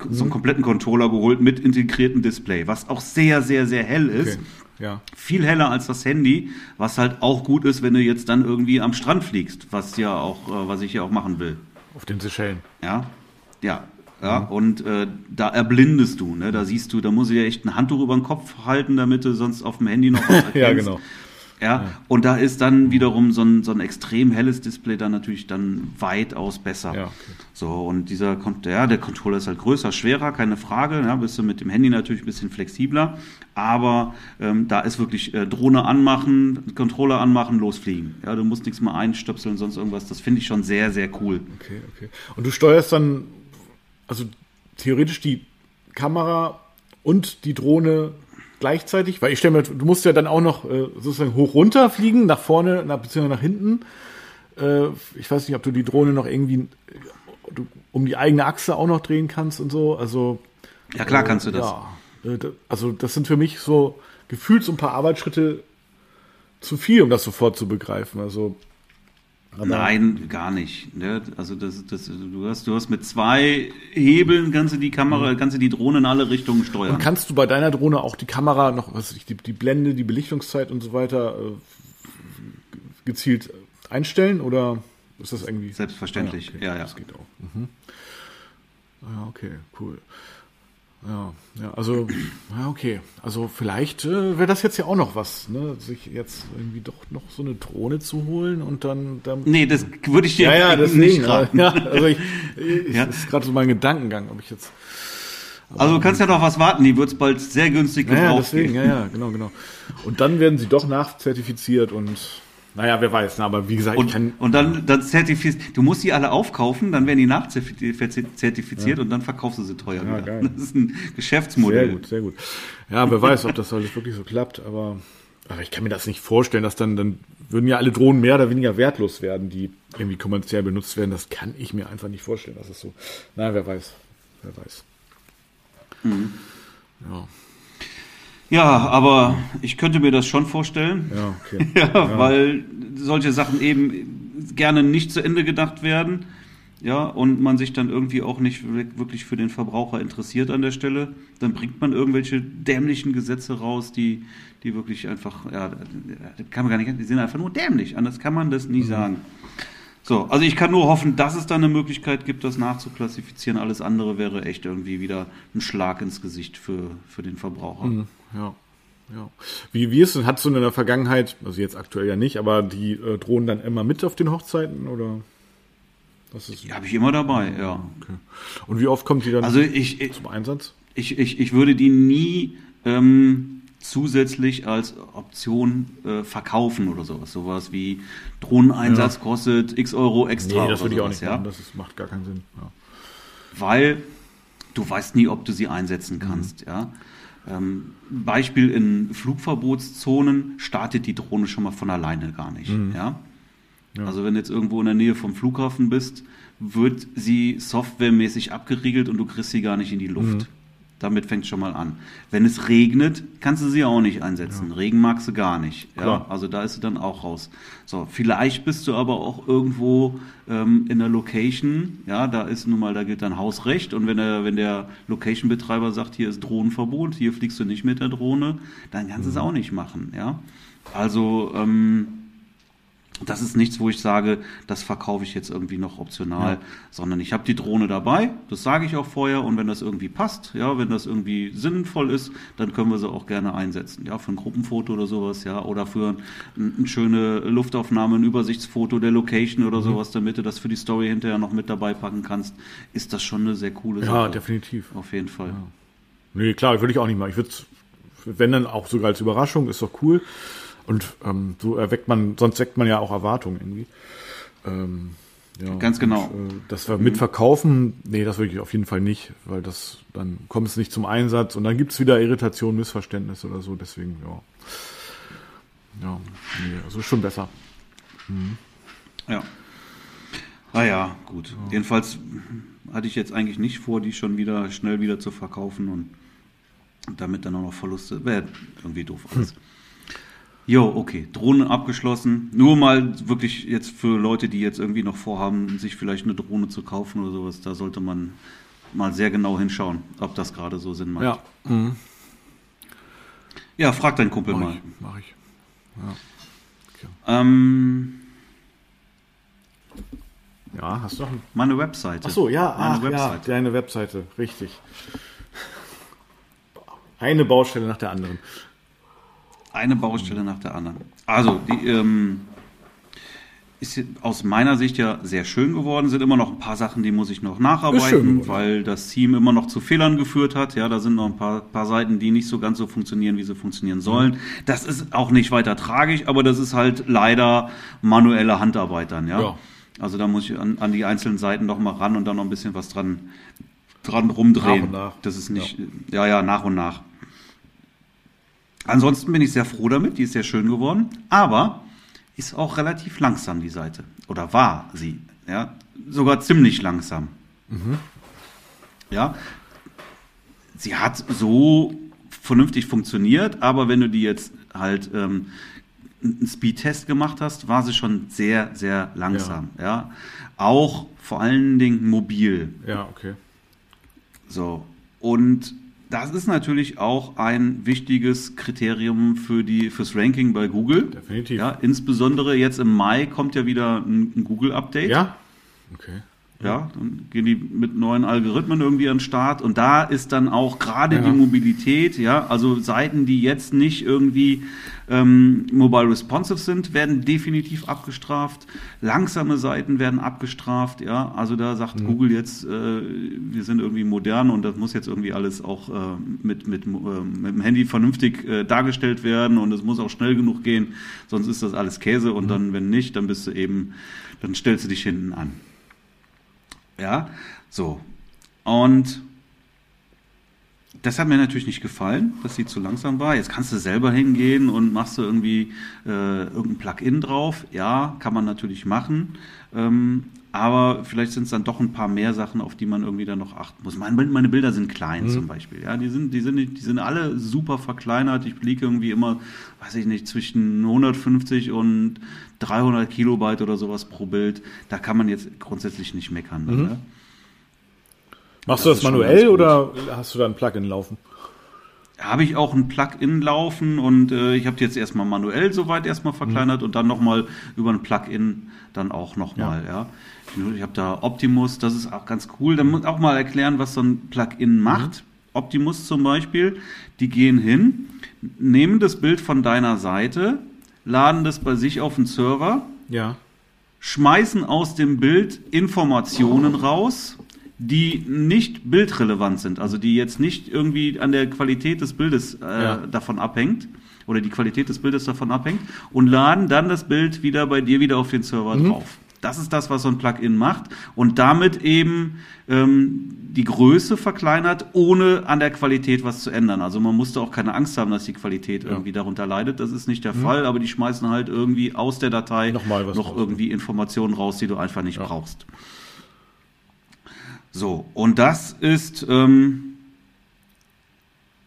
mhm. so einen kompletten Controller geholt mit integriertem Display, was auch sehr, sehr, sehr hell ist. Okay. Ja. Viel heller als das Handy, was halt auch gut ist, wenn du jetzt dann irgendwie am Strand fliegst, was ja auch, äh, was ich ja auch machen will. Auf den Seychellen. Ja. Ja, ja, mhm. und äh, da erblindest du, ne? Da siehst du, da muss ich ja echt ein Handtuch über den Kopf halten, damit du sonst auf dem Handy noch was erkennst. ja, genau. Ja, ja, und da ist dann wiederum so ein, so ein extrem helles Display dann natürlich dann weitaus besser. Ja, okay. So, und dieser, ja, der Controller ist halt größer, schwerer, keine Frage. Ja, bist du mit dem Handy natürlich ein bisschen flexibler. Aber ähm, da ist wirklich äh, Drohne anmachen, Controller anmachen, losfliegen. Ja, du musst nichts mehr einstöpseln, sonst irgendwas. Das finde ich schon sehr, sehr cool. Okay, okay. Und du steuerst dann also theoretisch die Kamera und die Drohne gleichzeitig, weil ich stelle mir, du musst ja dann auch noch äh, sozusagen hoch runter fliegen, nach vorne, nach, beziehungsweise nach hinten. Äh, ich weiß nicht, ob du die Drohne noch irgendwie du, um die eigene Achse auch noch drehen kannst und so. Also ja klar kannst du das. Ja, äh, also das sind für mich so gefühlt so ein paar Arbeitsschritte zu viel, um das sofort zu begreifen. Also aber Nein, gar nicht. Ne? Also das, das, du, hast, du hast mit zwei Hebeln kannst du die Kamera, mhm. kannst du die Drohne in alle Richtungen steuern. Und kannst du bei deiner Drohne auch die Kamera noch, was ich, die, die Blende, die Belichtungszeit und so weiter äh, gezielt einstellen oder ist das irgendwie? Selbstverständlich, ah, ja, okay. ja, ja. Das geht auch. Mhm. Ja, okay, cool. Ja, ja, also, ja, okay. Also vielleicht äh, wäre das jetzt ja auch noch was, ne? Sich jetzt irgendwie doch noch so eine Drohne zu holen und dann. dann nee, das würde ich dir ja, ja, deswegen, nicht raten. Ja, also ich, ich, ja. das ist gerade so mein Gedankengang, ob ich jetzt. Also du kannst ja noch was warten, die wird es bald sehr günstig Ja, ja, gebraucht deswegen, ja, ja, genau, genau. Und dann werden sie doch nachzertifiziert und naja, wer weiß, na, aber wie gesagt, ich Und, kann. und dann, dann zertifiziert, du musst die alle aufkaufen, dann werden die nachzertifiziert und dann verkaufst du sie teuer Ja, geil. Das ist ein Geschäftsmodell. Sehr gut, sehr gut. Ja, wer weiß, ob das alles wirklich so klappt, aber, aber ich kann mir das nicht vorstellen, dass dann, dann würden ja alle Drohnen mehr oder weniger wertlos werden, die irgendwie kommerziell benutzt werden. Das kann ich mir einfach nicht vorstellen, dass es so. Na, wer weiß. Wer weiß. Ja, Ja, aber ich könnte mir das schon vorstellen. ja, okay. Ja, weil solche Sachen eben gerne nicht zu Ende gedacht werden. Ja, und man sich dann irgendwie auch nicht wirklich für den Verbraucher interessiert an der Stelle, dann bringt man irgendwelche dämlichen Gesetze raus, die, die wirklich einfach, ja, kann man gar nicht, die sind einfach nur dämlich, anders kann man das nie sagen. So, also ich kann nur hoffen, dass es da eine Möglichkeit gibt, das nachzuklassifizieren. Alles andere wäre echt irgendwie wieder ein Schlag ins Gesicht für, für den Verbraucher. Mhm, ja. Ja. Wie, wie ist es? Hattest du in der Vergangenheit, also jetzt aktuell ja nicht, aber die äh, Drohnen dann immer mit auf den Hochzeiten oder? Was ist? Die habe ich immer dabei, ja. Okay. Und wie oft kommt die dann Also ich, ich, zum Einsatz? ich, ich, ich würde die nie ähm, zusätzlich als Option äh, verkaufen oder sowas. Sowas wie Drohneneinsatz Ja. kostet x Euro extra. Nee, das würde ich auch nicht ja? machen. Das ist, macht gar keinen Sinn. Ja. Weil du weißt nie, ob du sie einsetzen kannst. Ja? Ähm, Beispiel in Flugverbotszonen startet die Drohne schon mal von alleine gar nicht. Ja? Ja. Also wenn du jetzt irgendwo in der Nähe vom Flughafen bist, wird sie softwaremäßig abgeriegelt und du kriegst sie gar nicht in die Luft. Damit fängt schon mal an. Wenn es regnet, kannst du sie auch nicht einsetzen. Regen magst du gar nicht. Ja? Also da ist sie dann auch raus. So, vielleicht bist du aber auch irgendwo ähm, in der Location, ja, da ist nun mal, da gilt dann Hausrecht und wenn der, wenn der Location-Betreiber sagt, hier ist Drohnenverbot, hier fliegst du nicht mit der Drohne, dann kannst du es auch nicht machen, ja. Also, ähm, das ist nichts, wo ich sage, das verkaufe ich jetzt irgendwie noch optional, Ja. sondern ich habe die Drohne dabei, das sage ich auch vorher und wenn das irgendwie passt, ja, wenn das irgendwie sinnvoll ist, dann können wir sie auch gerne einsetzen, ja, für ein Gruppenfoto oder sowas, ja, oder für ein, eine schöne Luftaufnahme, ein Übersichtsfoto der Location Mhm. oder sowas, damit du das für die Story hinterher noch mit dabei packen kannst, ist das schon eine sehr coole Ja, Sache. definitiv. Auf jeden Fall. Nee, klar, würde ich auch nicht machen. Ich würde wenn dann auch sogar als Überraschung, ist doch cool. Und ähm, so erweckt man, sonst weckt man ja auch Erwartungen irgendwie. Ähm, ja, Ganz genau. Und, äh, dass wir mitverkaufen, nee, das würde ich auf jeden Fall nicht, weil das, dann kommt es nicht zum Einsatz und dann gibt es wieder Irritation, Missverständnis oder so, deswegen, ja. Ja, nee, also schon besser. Ja. Ah ja, gut. Jedenfalls hatte ich jetzt eigentlich nicht vor, die schon wieder schnell wieder zu verkaufen und damit dann auch noch Verluste. Wäre irgendwie doof alles. Jo, okay. Drohne abgeschlossen. Nur mal wirklich jetzt für Leute, die jetzt irgendwie noch vorhaben, sich vielleicht eine Drohne zu kaufen oder sowas, da sollte man mal sehr genau hinschauen, ob das gerade so Sinn macht. Ja, mhm. ja frag deinen Kumpel mach mal. ich. Mach ich. Ähm, Ja, hast du noch einen? meine Webseite. Ach so, ja, meine ach, ja, Webseite. deine Webseite, richtig. Eine Baustelle nach der anderen. Eine Baustelle nach der anderen. Also, die ähm, ist aus meiner Sicht ja sehr schön geworden. Sind immer noch ein paar Sachen, die muss ich noch nacharbeiten, weil das Team immer noch zu Fehlern geführt hat. Ja, da sind noch ein paar, paar Seiten, die nicht so ganz so funktionieren, wie sie funktionieren sollen. Das ist auch nicht weiter tragisch, aber das ist halt leider manuelle Handarbeit dann, ja. Ja. Also da muss ich an, an die einzelnen Seiten noch mal ran und dann noch ein bisschen was dran, dran rumdrehen. Nach und nach. Das ist nicht, ja, ja, nach und nach. Ansonsten bin ich sehr froh damit, die ist sehr schön geworden, aber ist auch relativ langsam, die Seite. Oder war sie, ja, sogar ziemlich langsam. Ja, sie hat so vernünftig funktioniert, aber wenn du die jetzt halt ähm, einen Speedtest gemacht hast, war sie schon sehr, sehr langsam. Ja. Auch vor allen Dingen mobil. Ja, okay. So. Und das ist natürlich auch ein wichtiges Kriterium für die, fürs Ranking bei Google. Definitiv. Ja, insbesondere jetzt im Mai kommt ja wieder ein, ein Google-Update. Ja? Okay. Ja, dann gehen die mit neuen Algorithmen irgendwie an den Start und da ist dann auch gerade ja. die Mobilität, ja, also Seiten, die jetzt nicht irgendwie ähm, mobile responsive sind, werden definitiv abgestraft. Langsame Seiten werden abgestraft, ja. Also da sagt mhm. Google jetzt, äh, wir sind irgendwie modern und das muss jetzt irgendwie alles auch äh, mit, mit, äh, mit dem Handy vernünftig äh, dargestellt werden und es muss auch schnell genug gehen, sonst ist das alles Käse und mhm. dann, wenn nicht, dann bist du eben, dann stellst du dich hinten an. Ja, so. Und das hat mir natürlich nicht gefallen, dass sie zu langsam war. Jetzt kannst du selber hingehen und machst du irgendwie äh, irgendein Plugin drauf. Ja, kann man natürlich machen. Ähm, aber vielleicht sind es dann doch ein paar mehr Sachen, auf die man irgendwie dann noch achten muss. Meine, meine Bilder sind klein mhm. zum Beispiel. Ja, die sind, die sind, die sind alle super verkleinert. Ich liege irgendwie immer, weiß ich nicht, zwischen 150 und 300 Kilobyte oder sowas pro Bild. Da kann man jetzt grundsätzlich nicht meckern. Mhm. Ne? Machst das du das manuell oder hast du da ein Plugin laufen? Habe ich auch ein Plugin laufen und äh, ich habe jetzt erstmal manuell soweit erstmal verkleinert mhm. und dann nochmal über ein Plugin dann auch nochmal, ja. ja. Ich habe da Optimus, das ist auch ganz cool. Da muss auch mal erklären, was so ein Plugin macht. Mhm. Optimus zum Beispiel, die gehen hin, nehmen das Bild von deiner Seite, laden das bei sich auf den Server, ja. schmeißen aus dem Bild Informationen raus, die nicht bildrelevant sind, also die jetzt nicht irgendwie an der Qualität des Bildes äh, ja. davon abhängt oder die Qualität des Bildes davon abhängt und laden dann das Bild wieder bei dir wieder auf den Server mhm. drauf. Das ist das, was so ein Plugin macht und damit eben ähm, die Größe verkleinert, ohne an der Qualität was zu ändern. Also man musste auch keine Angst haben, dass die Qualität ja. irgendwie darunter leidet. Das ist nicht der mhm. Fall, aber die schmeißen halt irgendwie aus der Datei noch raus, irgendwie irgendwie raus, die du einfach nicht ja. brauchst. So, und das ist ähm,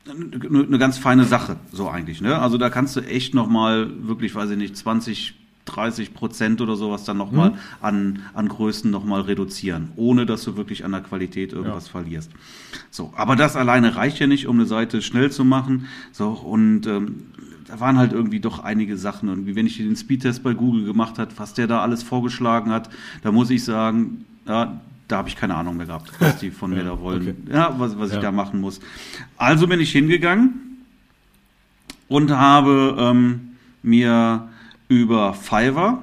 eine ganz feine Sache, so eigentlich. Ne? Also da kannst du echt nochmal wirklich, weiß ich nicht, 20, 30 Prozent oder sowas dann nochmal mhm. an, an Größen nochmal reduzieren, ohne dass du wirklich an der Qualität irgendwas ja. verlierst. So, aber das alleine reicht ja nicht, um eine Seite schnell zu machen. So, und ähm, da waren halt irgendwie doch einige Sachen. Irgendwie, wenn ich den Speedtest bei Google gemacht hat, was der da alles vorgeschlagen hat, da muss ich sagen, ja, da habe ich keine Ahnung mehr gehabt, was die von ja, mir da wollen, okay. ja, was, was ja. ich da machen muss. Also bin ich hingegangen und habe ähm, mir über Fiverr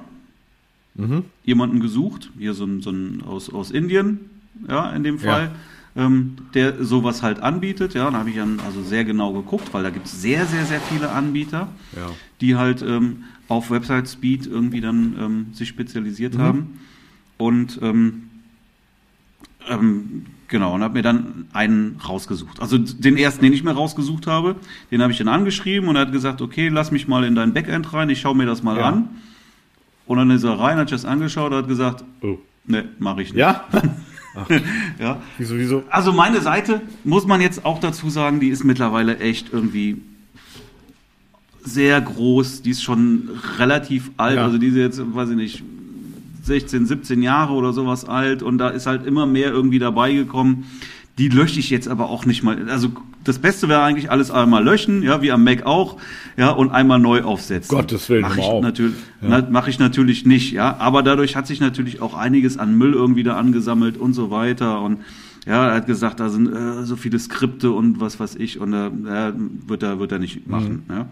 mhm. jemanden gesucht, hier so ein, so ein aus, aus Indien, ja, in dem Fall, ähm, der sowas halt anbietet. Ja, da habe ich dann also sehr genau geguckt, weil da gibt es sehr, sehr, sehr viele Anbieter, die halt ähm, auf Website Speed irgendwie dann ähm, sich spezialisiert mhm. haben. Und ähm, ähm, genau, und habe mir dann einen rausgesucht. Also den ersten, den ich mir rausgesucht habe, den habe ich dann angeschrieben und er hat gesagt, okay, lass mich mal in dein Backend rein, ich schaue mir das mal ja. an. Und dann ist er rein, hat sich das angeschaut und hat gesagt, oh. ne, mache ich nicht. Ja? ja. Wieso, wieso? Also meine Seite, muss man jetzt auch dazu sagen, die ist mittlerweile echt irgendwie sehr groß, die ist schon relativ alt, ja. also diese jetzt, weiß ich nicht, 16, 17 Jahre oder sowas alt und da ist halt immer mehr irgendwie dabei gekommen. Die lösche ich jetzt aber auch nicht mal. Also das Beste wäre eigentlich alles einmal löschen, ja, wie am Mac auch, ja, und einmal neu aufsetzen. Gottes Willen, mache ich natürlich, ja. mache ich natürlich nicht, ja. Aber dadurch hat sich natürlich auch einiges an Müll irgendwie da angesammelt und so weiter und ja, er hat gesagt, da sind äh, so viele Skripte und was weiß ich und äh, wird er wird er nicht machen. Mhm. Ja.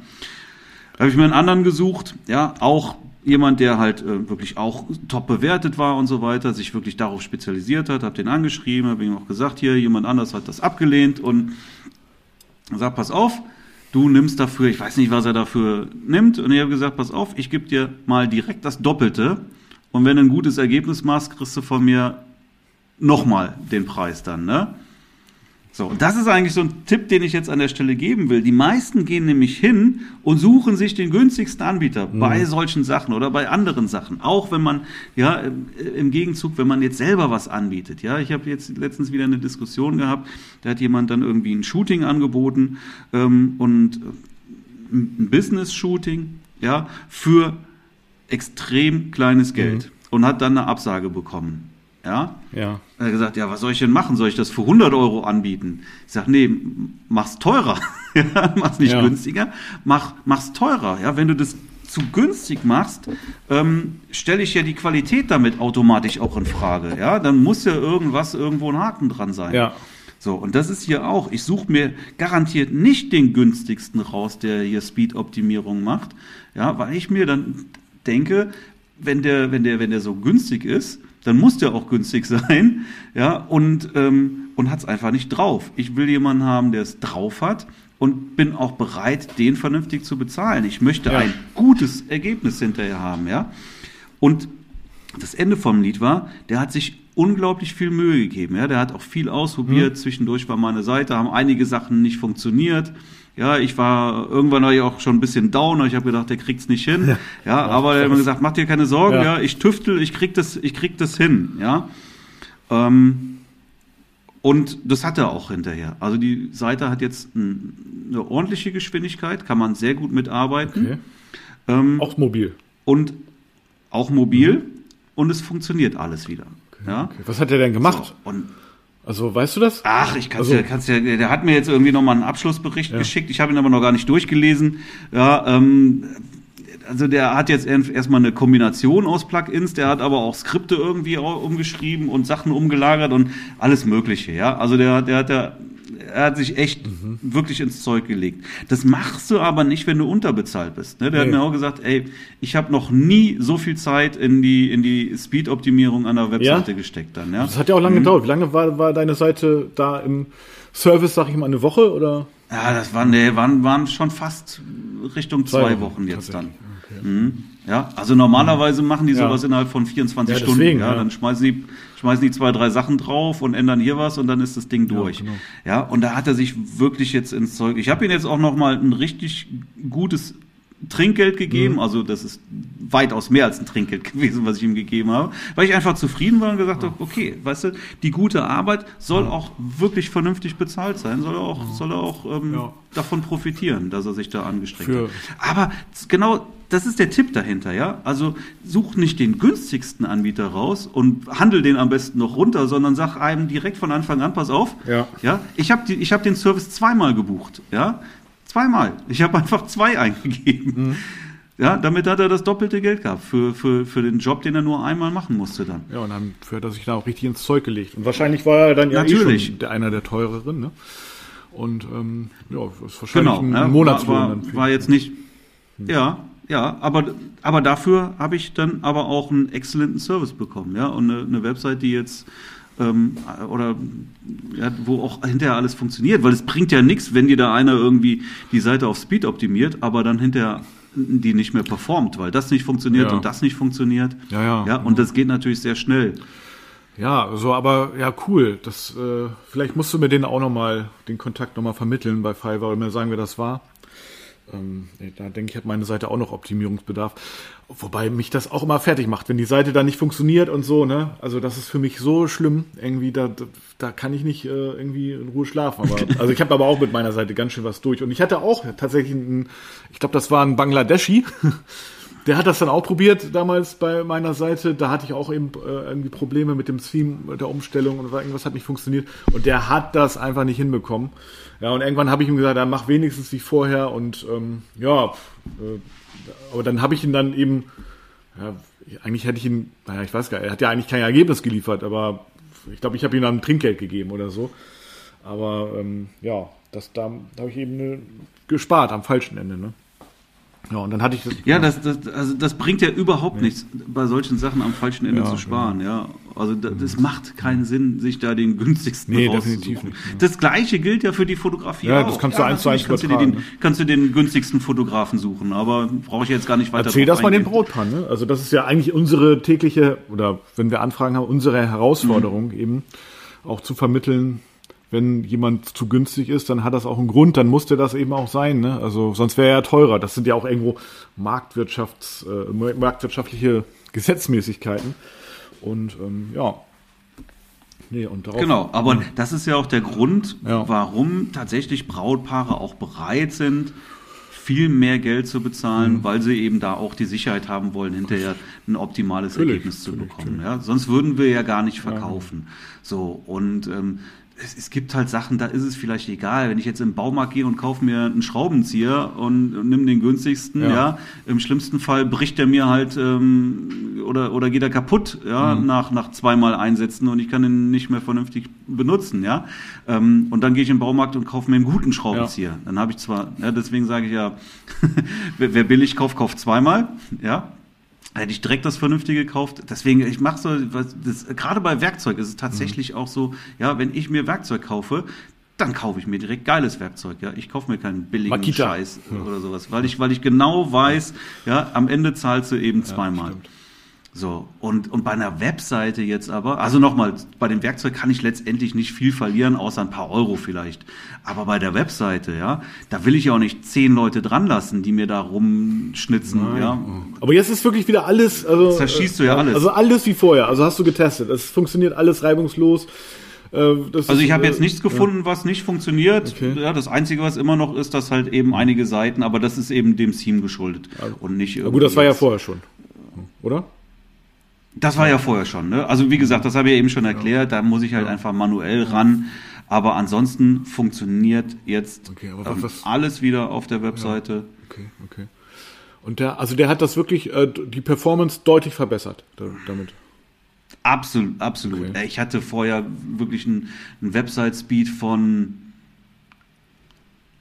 Da habe ich mir einen anderen gesucht, ja, auch jemand, der halt äh, wirklich auch top bewertet war und so weiter, sich wirklich darauf spezialisiert hat, habe den angeschrieben, habe ihm auch gesagt, hier, jemand anders hat das abgelehnt und sagt, pass auf, du nimmst dafür, ich weiß nicht, was er dafür nimmt, und ich habe gesagt, pass auf, ich gebe dir mal direkt das Doppelte und wenn du ein gutes Ergebnis machst, kriegst du von mir nochmal den Preis dann, ne? So, und das ist eigentlich so ein Tipp, den ich jetzt an der Stelle geben will. Die meisten gehen nämlich hin und suchen sich den günstigsten Anbieter mhm. bei solchen Sachen oder bei anderen Sachen. Auch wenn man, ja, im Gegenzug, wenn man jetzt selber was anbietet. Ja, ich habe jetzt letztens wieder eine Diskussion gehabt, da hat jemand dann irgendwie ein Shooting angeboten ähm, und äh, ein Business-Shooting, ja, für extrem kleines Geld mhm. und hat dann eine Absage bekommen. Ja? Ja. Er hat gesagt, ja, was soll ich denn machen? Soll ich das für 100 Euro anbieten? Ich sage, nee, mach's teurer. mach's nicht ja. günstiger, mach, mach's teurer. Ja, wenn du das zu günstig machst, ähm, stelle ich ja die Qualität damit automatisch auch in Frage. Ja, dann muss ja irgendwas irgendwo ein Haken dran sein. Ja. So, und das ist hier auch. Ich suche mir garantiert nicht den günstigsten raus, der hier Speed-Optimierung macht. Ja, weil ich mir dann denke, wenn der, wenn der, wenn der so günstig ist, dann muss der auch günstig sein, ja, und, ähm, und hat es einfach nicht drauf. Ich will jemanden haben, der es drauf hat und bin auch bereit, den vernünftig zu bezahlen. Ich möchte Ja. ein gutes Ergebnis hinterher haben, ja. Und das Ende vom Lied war, der hat sich unglaublich viel Mühe gegeben. Ja, der hat auch viel ausprobiert. Zwischendurch war meine Seite, haben einige Sachen nicht funktioniert. Ja, ich war irgendwann war ich auch schon ein bisschen down. Ich habe gedacht, der kriegt's nicht hin. Ja, aber er hat immer gesagt, mach dir keine Sorgen. Ja. Ja, ich tüftel, ich krieg das, ich krieg das hin. Ja. Ähm, und das hat er auch hinterher. Also die Seite hat jetzt ein, eine ordentliche Geschwindigkeit, kann man sehr gut mitarbeiten. Okay. Ähm, Auch mobil. und auch mobil und es funktioniert alles wieder. Ja? Okay. Was hat er denn gemacht? So, und Also, weißt du das? ach, ich kann's Also- ja, kann's ja, der hat mir jetzt irgendwie nochmal einen Abschlussbericht geschickt. Ich habe ihn aber noch gar nicht durchgelesen. Ja, ähm, also der hat jetzt erst- erstmal eine Kombination aus Plugins, der hat aber auch Skripte irgendwie umgeschrieben und Sachen umgelagert und alles Mögliche. Ja, also der, der hat ja er hat sich echt Mhm. wirklich ins Zeug gelegt. Das machst du aber nicht, wenn du unterbezahlt bist. Ne? Der hat Nee. mir auch gesagt, ey, ich habe noch nie so viel Zeit in die, in die Speed-Optimierung einer Webseite Ja? gesteckt dann. Ja? Das hat ja auch lange gedauert. Wie lange war, war deine Seite da im Service, sag ich mal, eine Woche oder? Ja, das waren, nee, waren, waren schon fast Richtung zwei, Zwei Wochen, Wochen, jetzt dann. Mhm. Ja, also normalerweise machen die Ja. sowas innerhalb von 24 Ja, Stunden. deswegen, ja, ja. Dann schmeißen die, schmeißen die zwei, drei Sachen drauf und ändern hier was und dann ist das Ding durch. genau. Ja, und da hat er sich wirklich jetzt ins Zeug. Ich habe ihm jetzt auch noch mal ein richtig gutes Trinkgeld gegeben, also das ist weitaus mehr als ein Trinkgeld gewesen, was ich ihm gegeben habe, weil ich einfach zufrieden war und gesagt habe, okay, weißt du, die gute Arbeit soll auch wirklich vernünftig bezahlt sein, soll er auch, soll er auch ähm, Ja. davon profitieren, dass er sich da angestrengt Für- hat. Aber genau, das ist der Tipp dahinter, ja. Also such nicht den günstigsten Anbieter raus und handel den am besten noch runter, sondern sag einem direkt von Anfang an, pass auf, Ja. ja. Ich habe hab den Service zweimal gebucht, ja. Zweimal. Ich habe einfach zwei eingegeben. Mhm. Ja, damit hat er das doppelte Geld gehabt für, für, für den Job, den er nur einmal machen musste dann. Ja, und dann hat er sich da auch richtig ins Zeug gelegt. Und wahrscheinlich war er dann ja eh Natürlich. schon der, einer der teureren, ne? Und ähm, ja, ist wahrscheinlich Genau, ein ne? Monatslohn war, war, war jetzt nicht. Ja, ja, aber, aber dafür habe ich dann aber auch einen exzellenten Service bekommen, ja, und eine, eine Website, die jetzt ähm, oder ja, wo auch hinterher alles funktioniert, weil es bringt ja nichts, wenn dir da einer irgendwie die Seite auf Speed optimiert, aber dann hinterher die nicht mehr performt, weil das nicht funktioniert Ja. und das nicht funktioniert. Ja, ja. ja und das geht natürlich sehr schnell. Ja, so, aber ja, cool. Das, äh, vielleicht musst du mir den auch nochmal, den Kontakt nochmal vermitteln bei Fiverr und mir sagen, wer das war. Ähm, da denke ich, hat meine Seite auch noch Optimierungsbedarf. Wobei mich das auch immer fertig macht, wenn die Seite dann nicht funktioniert und so, ne? Also das ist für mich so schlimm. Irgendwie, da, da, da kann ich nicht äh, irgendwie in Ruhe schlafen. Aber, also ich habe aber auch mit meiner Seite ganz schön was durch. Und ich hatte auch tatsächlich einen, ich glaube, das war ein Bangladeschi. Der hat das dann auch probiert damals bei meiner Seite. Da hatte ich auch eben äh, irgendwie Probleme mit dem Theme, mit der Umstellung und irgendwas hat nicht funktioniert. Und der hat das einfach nicht hinbekommen. Ja, und irgendwann habe ich ihm gesagt, dann mach wenigstens wie vorher. Und ähm, ja, äh, aber dann habe ich ihn dann eben, ja, eigentlich hätte ich ihn, naja, ich weiß gar nicht, er hat ja eigentlich kein Ergebnis geliefert, aber ich glaube, ich habe ihm dann ein Trinkgeld gegeben oder so. Aber ähm, ja, das, da, da habe ich eben ne, gespart am falschen Ende. Ne? Ja, und dann hatte ich das. Ja, das, das, also das bringt ja überhaupt nichts, bei solchen Sachen am falschen Ende Ja, zu sparen. Ja, also das, das macht keinen Sinn, sich da den günstigsten Nee, definitiv nicht, ja. Das gleiche gilt ja für die Fotografie Ja, auch. das kannst du eins zu eins kannst du den, ne? kannst du den günstigsten Fotografen suchen, aber brauche ich jetzt gar nicht weiter Erzähl das mal den. Brautpaaren. Ne? Also das ist ja eigentlich unsere tägliche, oder wenn wir Anfragen haben, unsere Herausforderung Mhm. eben auch zu vermitteln, wenn jemand zu günstig ist, dann hat das auch einen Grund, dann muss der das eben auch sein. Ne? Also sonst wäre er ja teurer. Das sind ja auch irgendwo Marktwirtschafts, äh, marktwirtschaftliche Gesetzmäßigkeiten. Und ähm, ja. Nee, und darauf, Genau, aber das ist ja auch der Grund, Ja. warum tatsächlich Brautpaare auch bereit sind, viel mehr Geld zu bezahlen, Mhm. weil sie eben da auch die Sicherheit haben wollen, hinterher ein optimales Natürlich, Ergebnis zu bekommen. Ja? Sonst würden wir ja gar nicht verkaufen. So, und ähm, es, es, gibt halt Sachen, da ist es vielleicht egal. Wenn ich jetzt im Baumarkt gehe und kaufe mir einen Schraubenzieher und, und nimm den günstigsten, ja. ja. im schlimmsten Fall bricht der mir halt ähm, oder, oder geht er kaputt, ja, mhm. nach, nach zweimal einsetzen und ich kann ihn nicht mehr vernünftig benutzen, ja. Ähm, und dann gehe ich im Baumarkt und kaufe mir einen guten Schraubenzieher. Ja. Dann habe ich zwar, ja, deswegen sage ich ja, wer, wer billig kauft, kauft zweimal, ja hätte ich direkt das Vernünftige gekauft. Deswegen, ich mache so, das, gerade bei Werkzeug ist es tatsächlich mhm. auch so, ja, wenn ich mir Werkzeug kaufe, dann kaufe ich mir direkt geiles Werkzeug. Ja, ich kaufe mir keinen billigen Makita. Scheiß ja. oder sowas, weil ich, weil ich genau weiß, ja, am Ende zahlst du eben zweimal. Ja, so, und, und bei einer Webseite jetzt aber, also nochmal, bei dem Werkzeug kann ich letztendlich nicht viel verlieren, außer ein paar Euro vielleicht. Aber bei der Webseite, ja, da will ich ja auch nicht zehn Leute dran lassen, die mir da rumschnitzen, Nein. ja. Aber jetzt ist wirklich wieder alles, also. Zerschießt du ja alles. Also alles wie vorher, also hast du getestet. Es funktioniert alles reibungslos. Äh, also ich habe jetzt äh, nichts gefunden, ja. was nicht funktioniert. Okay. Ja, das Einzige, was immer noch ist, dass halt eben einige Seiten, aber das ist eben dem Theme geschuldet also, und nicht. irgendwie. gut, das war ja vorher schon, oder? Das war ja vorher schon. Ne? Also wie gesagt, das habe ich ja eben schon erklärt. Da muss ich halt einfach manuell ran. Aber ansonsten funktioniert jetzt okay, ähm, alles wieder auf der Webseite. Ja. Okay, okay. Und der, also der hat das wirklich äh, die Performance deutlich verbessert damit. Absolut, absolut. Okay. Ich hatte vorher wirklich einen, einen Website-Speed von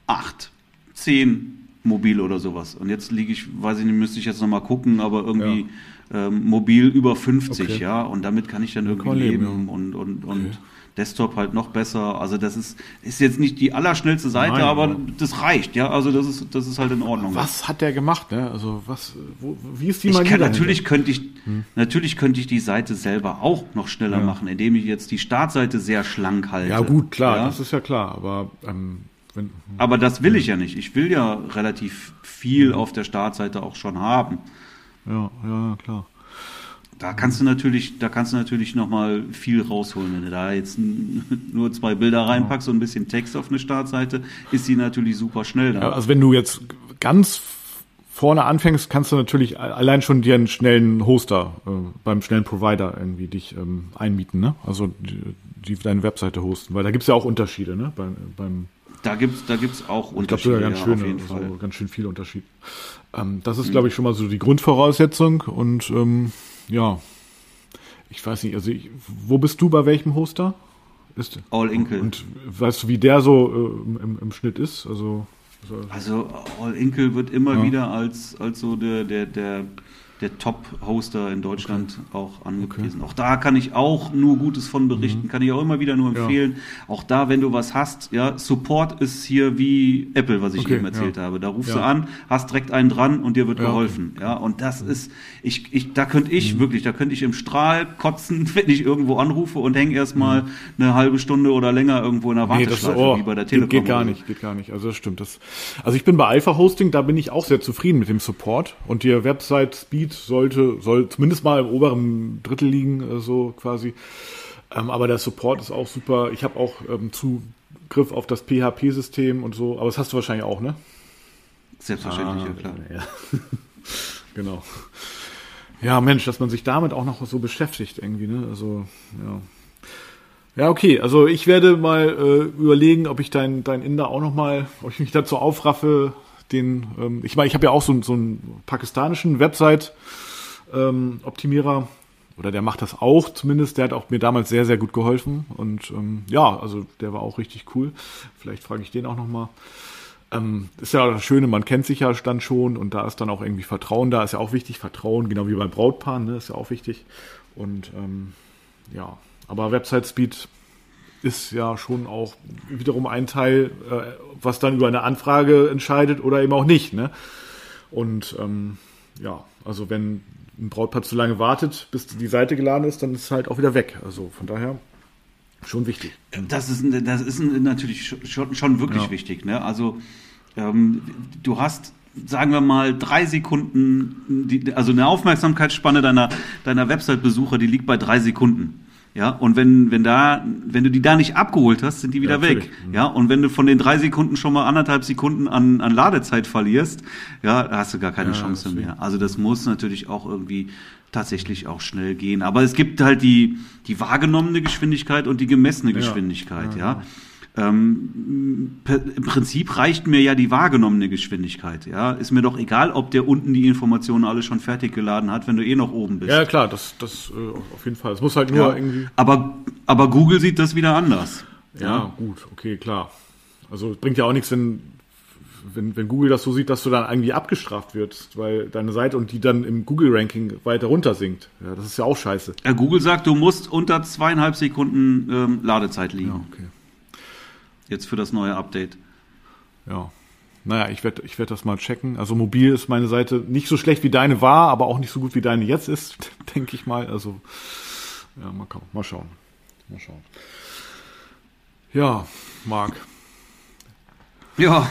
8, 10 mobil oder sowas. Und jetzt liege ich, weiß ich nicht, müsste ich jetzt nochmal gucken, aber irgendwie ja ähm, mobil über 50, okay. ja, und damit kann ich dann irgendwie leben, leben ja. und, und, und okay. Desktop halt noch besser. Also das ist, ist jetzt nicht die allerschnellste Seite, Nein, aber das reicht, ja. Also das ist, das ist halt in Ordnung. Was hat der gemacht, ne? Also was, wo, wie ist die ich kann, Natürlich könnte ich, hm. natürlich könnte ich die Seite selber auch noch schneller ja. machen, indem ich jetzt die Startseite sehr schlank halte. Ja gut, klar, ja? das ist ja klar, aber ähm, wenn, aber das will ich ja nicht. Ich will ja relativ viel auf der Startseite auch schon haben. Ja, ja, klar. Da kannst du natürlich, da kannst du natürlich noch mal viel rausholen. Wenn du da jetzt nur zwei Bilder reinpackst und ein bisschen Text auf eine Startseite, ist die natürlich super schnell. Ja, also wenn du jetzt ganz vorne anfängst, kannst du natürlich allein schon dir einen schnellen Hoster äh, beim schnellen Provider irgendwie dich ähm, einmieten, ne? Also die, die deine Webseite hosten, weil da gibt's ja auch Unterschiede, ne? Beim, beim da gibt's da gibt's auch Unterschiede. Ich glaube, ganz, ja, schön, auf also ganz schön viele Unterschiede. Ähm, das ist, glaube ich, schon mal so die Grundvoraussetzung und ähm, ja, ich weiß nicht, also ich, wo bist du bei welchem Hoster? Ist, All Inkle. Und weißt du, wie der so äh, im, im, Schnitt ist? Also, also All Inkle wird immer ja. wieder als, als so der, der, der der Top-Hoster in Deutschland okay. auch angepriesen. Okay. Auch da kann ich auch nur Gutes von berichten, mhm. kann ich auch immer wieder nur empfehlen. Ja. Auch da, wenn du was hast, ja, Support ist hier wie Apple, was ich okay, eben erzählt ja. habe. Da rufst ja. du an, hast direkt einen dran und dir wird geholfen. Ja, und das ist, ich, ich, da könnte ich mhm. wirklich, da könnte ich im Strahl kotzen, wenn ich irgendwo anrufe und hänge erstmal mhm. eine halbe Stunde oder länger irgendwo in der Warteschleife, nee, oh, wie bei der Telekom. Geht gar nicht, geht gar nicht. Also das stimmt. Das, also ich bin bei Alpha Hosting, da bin ich auch sehr zufrieden mit dem Support und die Website Speed sollte, soll zumindest mal im oberen Drittel liegen, äh, so quasi. Ähm, aber der Support ist auch super. Ich habe auch ähm, Zugriff auf das PHP-System und so, aber das hast du wahrscheinlich auch, ne? Selbstverständlich, ah, ja klar. Ja. genau. Ja, Mensch, dass man sich damit auch noch so beschäftigt irgendwie, ne? Also, ja. Ja, okay. Also ich werde mal äh, überlegen, ob ich dein, dein Inder auch noch mal, ob ich mich dazu aufraffe, den, ähm, ich meine, ich habe ja auch so, so einen pakistanischen Website-Optimierer, ähm, oder der macht das auch zumindest, der hat auch mir damals sehr, sehr gut geholfen und ähm, ja, also der war auch richtig cool. Vielleicht frage ich den auch nochmal. Ähm, ist ja das Schöne, man kennt sich ja dann schon und da ist dann auch irgendwie Vertrauen da, ist ja auch wichtig, Vertrauen, genau wie beim Brautpaaren, ne, ist ja auch wichtig. Und ähm, ja, aber Website Speed ist ja schon auch wiederum ein Teil, äh, was dann über eine Anfrage entscheidet oder eben auch nicht. Ne? Und ähm, ja, also wenn ein Brautpaar zu lange wartet, bis die Seite geladen ist, dann ist es halt auch wieder weg. Also von daher schon wichtig. Das ist, das ist natürlich schon, schon wirklich ja. wichtig. Ne? Also ähm, du hast sagen wir mal, drei Sekunden, die, also eine Aufmerksamkeitsspanne deiner, deiner Website-Besucher, die liegt bei drei Sekunden. Ja, und wenn, wenn da, wenn du die da nicht abgeholt hast, sind die wieder ja, weg. Mhm. Ja, und wenn du von den drei Sekunden schon mal anderthalb Sekunden an, an Ladezeit verlierst, ja, da hast du gar keine ja, Chance mehr. Also das muss natürlich auch irgendwie tatsächlich auch schnell gehen. Aber es gibt halt die, die wahrgenommene Geschwindigkeit und die gemessene Geschwindigkeit, ja. ja. Ähm, Im Prinzip reicht mir ja die wahrgenommene Geschwindigkeit. Ja, ist mir doch egal, ob der unten die Informationen alle schon fertig geladen hat, wenn du eh noch oben bist. Ja klar, das, das äh, auf jeden Fall. Es muss halt nur ja. irgendwie. Aber, aber Google sieht das wieder anders. Ja, ja, gut, okay, klar. Also bringt ja auch nichts, wenn wenn, wenn Google das so sieht, dass du dann irgendwie abgestraft wirst, weil deine Seite und die dann im Google-Ranking weiter runter sinkt. Ja, das ist ja auch scheiße. Ja, Google sagt, du musst unter zweieinhalb Sekunden ähm, Ladezeit liegen. Ja, okay. Jetzt für das neue Update. Ja. Naja, ich werde ich werd das mal checken. Also mobil ist meine Seite nicht so schlecht wie deine war, aber auch nicht so gut wie deine jetzt ist, denke ich mal. Also, ja, mal, mal schauen. Mal schauen. Ja, Marc. Ja,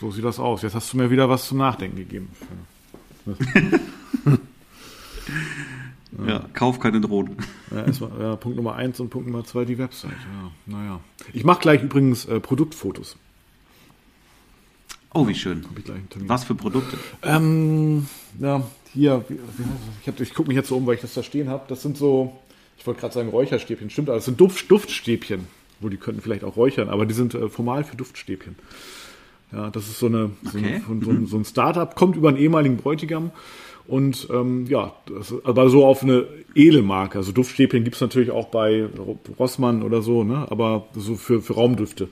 so sieht das aus. Jetzt hast du mir wieder was zum Nachdenken gegeben. kauf keine Drohne. Ja, erstmal, ja, Punkt Nummer eins und Punkt Nummer zwei die Website. Ja, naja. Ich mache gleich übrigens äh, Produktfotos. Oh, wie schön. Was für Produkte? Ähm, ja, hier, ich, ich gucke mich jetzt so um, weil ich das da stehen habe. Das sind so, ich wollte gerade sagen Räucherstäbchen, stimmt, aber das sind Duft, Duftstäbchen. Wo die könnten vielleicht auch räuchern, aber die sind äh, formal für Duftstäbchen. Ja, das ist so, eine, okay. so, ein, so, ein, so ein Startup, kommt über einen ehemaligen Bräutigam und ähm, ja, das, aber so auf eine Edelmarke. Also Duftstäbchen gibt es natürlich auch bei Rossmann oder so, ne? aber so für, für Raumdüfte.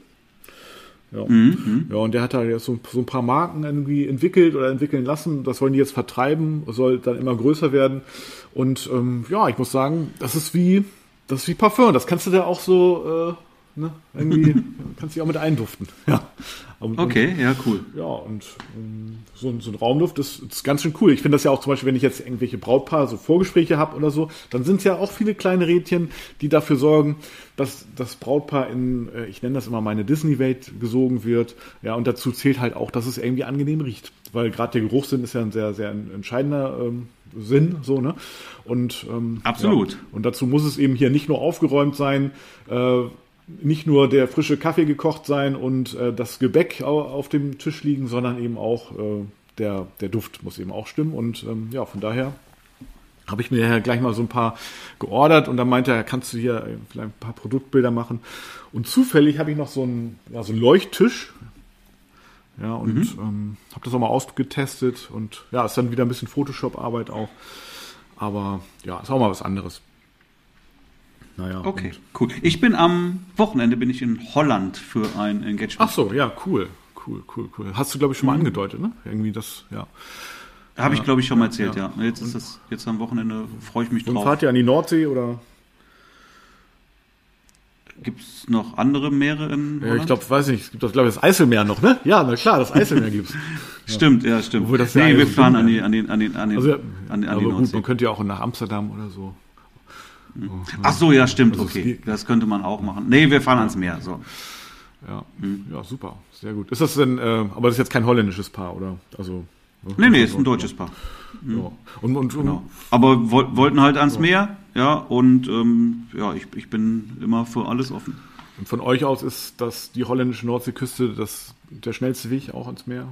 Ja. Mhm. ja, und der hat da jetzt so, so, ein paar Marken irgendwie entwickelt oder entwickeln lassen. Das wollen die jetzt vertreiben, soll dann immer größer werden. Und ähm, ja, ich muss sagen, das ist wie, das ist wie Parfum. Das kannst du da auch so äh, Ne? Irgendwie kannst du dich auch mit einduften. Ja. Und, okay, ja, cool. Ja, und um, ähm, so, so, ein Raumduft ist, ist ganz schön cool. Ich finde das ja auch zum Beispiel, wenn ich jetzt irgendwelche Brautpaare, so Vorgespräche habe oder so, dann sind es ja auch viele kleine Rädchen, die dafür sorgen, dass das Brautpaar in, äh, ich nenne das immer meine Disney-Welt gesogen wird. Ja, und dazu zählt halt auch, dass es irgendwie angenehm riecht. Weil gerade der Geruchssinn ist ja ein sehr, sehr entscheidender ähm, Sinn, so, ne? Und ähm, absolut. Ja, und dazu muss es eben hier nicht nur aufgeräumt sein, äh, nicht nur der frische Kaffee gekocht sein und äh, das Gebäck auf dem Tisch liegen, sondern eben auch äh, der, der Duft muss eben auch stimmen. Und ähm, ja, von daher habe ich mir ja gleich mal so ein paar geordert und dann meinte er, kannst du hier vielleicht ein paar Produktbilder machen. Und zufällig habe ich noch so einen, ja, so einen Leuchttisch. Ja, und mhm. ähm, habe das auch mal ausgetestet und ja, ist dann wieder ein bisschen Photoshop-Arbeit auch. Aber ja, ist auch mal was anderes. Naja. Okay, cool. Ich bin am Wochenende bin ich in Holland für ein Engagement. Ach so, ja, cool. Cool, cool, cool. Hast du, glaube ich, schon mal mhm. angedeutet, ne? Irgendwie das, ja. Habe ich, glaube ich, schon mal erzählt, ja. ja. Jetzt ist das, jetzt am Wochenende freue ich mich drauf. Und fahrt ihr an die Nordsee oder? Gibt es noch andere Meere in Holland? Ja, ich glaube, weiß nicht, es gibt glaube ich, das Eiselmeer noch, ne? Ja, na klar, das Eiselmeer gibt's. Stimmt, ja, stimmt. Obwohl das nee, wir fahren an die, an den, an den, an den, also, an, an die Nordsee. Gut, man könnte ja auch nach Amsterdam oder so. Ach so, ja, stimmt, also okay. Das könnte man auch machen. Nee, wir fahren ans Meer, so. Ja, mhm. ja, super, sehr gut. Ist das denn, äh, aber das ist jetzt kein holländisches Paar, oder? Also. Ne? Nee, nee, ist ein deutsches Paar. Mhm. Ja. Und, und, genau. Aber wollten halt ans Meer, ja, und ähm, ja, ich, ich bin immer für alles offen. Und von euch aus ist das die holländische Nordseeküste das, der schnellste Weg auch ans Meer?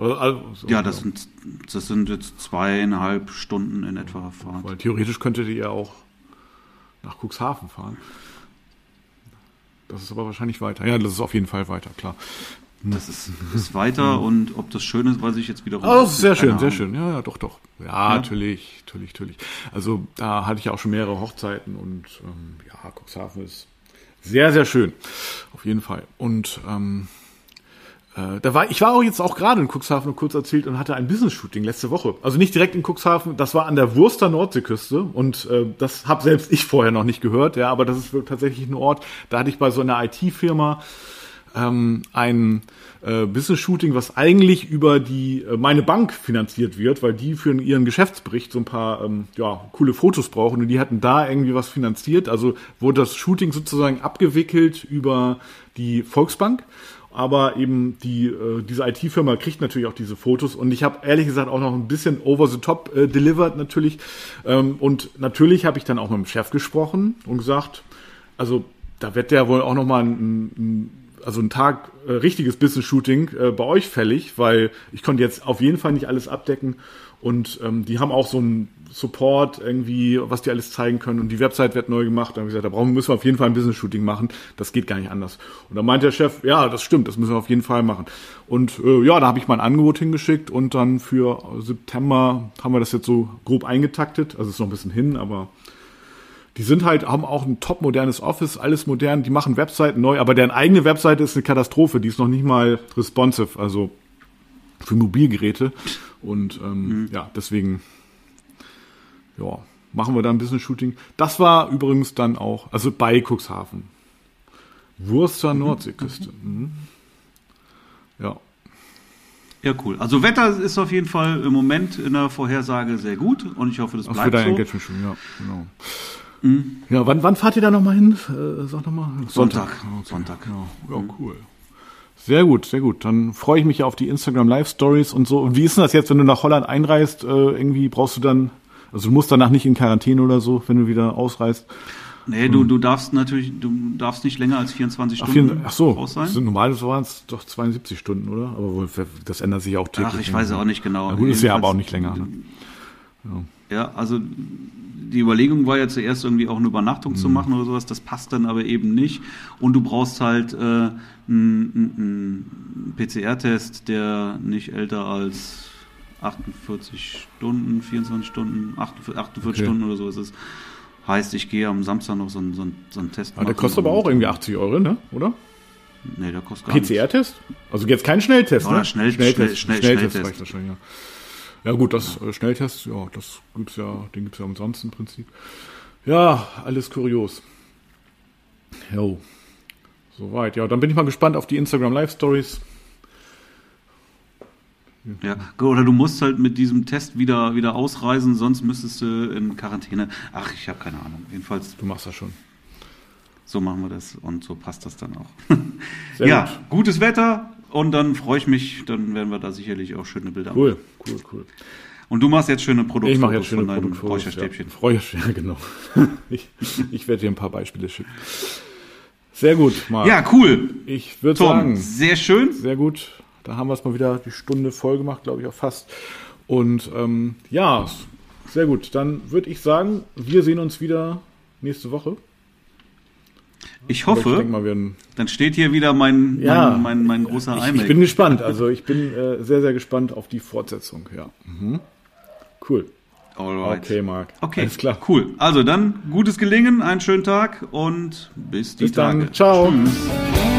Also, ja, das sind, das sind jetzt zweieinhalb Stunden in etwa Fahrt. Weil theoretisch könntet ihr ja auch nach Cuxhaven fahren. Das ist aber wahrscheinlich weiter. Ja, das ist auf jeden Fall weiter, klar. Das ist, ist weiter mhm. und ob das schön ist, weiß ich jetzt wiederum. Oh, sehr schön, sehr schön. Ja, ja, doch, doch. Ja, ja, natürlich, natürlich, natürlich. Also da hatte ich ja auch schon mehrere Hochzeiten und ähm, ja, Cuxhaven ist sehr, sehr schön. Auf jeden Fall. Und ähm, äh, da war, ich war auch jetzt auch gerade in Cuxhaven kurz erzählt und hatte ein Business-Shooting letzte Woche. Also nicht direkt in Cuxhaven, das war an der Wurster Nordseeküste und äh, das habe selbst ich vorher noch nicht gehört, ja, aber das ist tatsächlich ein Ort, da hatte ich bei so einer IT-Firma ähm, ein äh, Business-Shooting, was eigentlich über die äh, meine Bank finanziert wird, weil die für ihren Geschäftsbericht so ein paar ähm, ja, coole Fotos brauchen und die hatten da irgendwie was finanziert. Also wurde das Shooting sozusagen abgewickelt über die Volksbank aber eben die äh, diese IT-Firma kriegt natürlich auch diese Fotos. Und ich habe ehrlich gesagt auch noch ein bisschen over the top äh, delivered natürlich. Ähm, und natürlich habe ich dann auch mit dem Chef gesprochen und gesagt, also da wird der wohl auch noch mal ein, ein also ein Tag äh, richtiges Business-Shooting äh, bei euch fällig, weil ich konnte jetzt auf jeden Fall nicht alles abdecken. Und ähm, die haben auch so einen Support irgendwie, was die alles zeigen können und die Website wird neu gemacht. Da haben wir gesagt, da brauchen, müssen wir auf jeden Fall ein Business-Shooting machen. Das geht gar nicht anders. Und da meint der Chef, ja, das stimmt, das müssen wir auf jeden Fall machen. Und äh, ja, da habe ich mal ein Angebot hingeschickt und dann für September haben wir das jetzt so grob eingetaktet. Also ist noch ein bisschen hin, aber die sind halt, haben auch ein top modernes Office, alles modern, die machen Webseiten neu, aber deren eigene Webseite ist eine Katastrophe, die ist noch nicht mal responsive, also für Mobilgeräte. Und ähm, mhm. ja, deswegen, ja, machen wir da ein Business Shooting. Das war übrigens dann auch, also bei Cuxhaven. Wurster mhm. Nordseeküste. Mhm. Ja. Ja, cool. Also Wetter ist auf jeden Fall im Moment in der Vorhersage sehr gut und ich hoffe, das bleibt so. Engagement schon, ja, genau. Mhm. Ja, wann, wann fahrt ihr da nochmal hin? Äh, sag nochmal. Sonntag. Sonntag. Okay. Sonntag. Ja, ja mhm. cool. Sehr gut, sehr gut. Dann freue ich mich auf die Instagram Live Stories und so. Und wie ist denn das jetzt, wenn du nach Holland einreist? Äh, irgendwie brauchst du dann, also du musst danach nicht in Quarantäne oder so, wenn du wieder ausreist. Nee, du, hm. du darfst natürlich, du darfst nicht länger als 24 Stunden ach, ach so, raus sein. Sind, normal waren es doch 72 Stunden, oder? Aber das ändert sich auch täglich. Ach, ich weiß auch nicht genau. Na gut, ist ja aber auch nicht länger. Ne? Ja. ja, also die Überlegung war ja zuerst irgendwie auch eine Übernachtung mhm. zu machen oder sowas, das passt dann aber eben nicht. Und du brauchst halt äh, einen PCR-Test, der nicht älter als 48 Stunden, 24 Stunden, 48, 48 okay. Stunden oder sowas ist. Heißt, ich gehe am Samstag noch so einen, so einen, so einen Test aber Der kostet aber auch irgendwie 80 Euro, ne? oder? Nee, der kostet gar PCR-Test? Also jetzt kein Schnelltest, Oder ne? Schnell, Schnelltest, Schnell, Schnell, Schnelltest, Schnelltest reicht wahrscheinlich, ja. Ja gut, das äh, Schnelltest, ja, das gibt's ja, den gibt's ja umsonst im Prinzip. Ja, alles kurios. Jo. Soweit, ja. Dann bin ich mal gespannt auf die Instagram Live Stories. Ja, oder du musst halt mit diesem Test wieder, wieder ausreisen, sonst müsstest du in Quarantäne. Ach, ich habe keine Ahnung. Jedenfalls. Du machst das schon. So machen wir das und so passt das dann auch. ja, gut. gutes Wetter und dann freue ich mich, dann werden wir da sicherlich auch schöne Bilder cool, machen. Cool, cool, cool. Und du machst jetzt schöne Produktfotos ich mache jetzt schöne deinem Räucherstäbchen. Ja, Räucherstäbchen, genau. ich, ich werde dir ein paar Beispiele schicken. Sehr gut, Marc. Ja, cool. Ich würde sagen. Sehr schön. Sehr gut. Da haben wir es mal wieder die Stunde voll gemacht, glaube ich auch fast. Und ähm, ja, sehr gut. Dann würde ich sagen, wir sehen uns wieder nächste Woche. Ich hoffe, ich mal, dann steht hier wieder mein, ja, mein, mein, großer ich, Ich bin gespannt. Also ich bin äh, sehr, sehr gespannt auf die Fortsetzung. Ja. Mhm. Cool. Alright. Okay, Marc. Okay, Alles klar. Cool. Also dann gutes Gelingen, einen schönen Tag und bis die bis Tage. Dann. Ciao. Tschüss.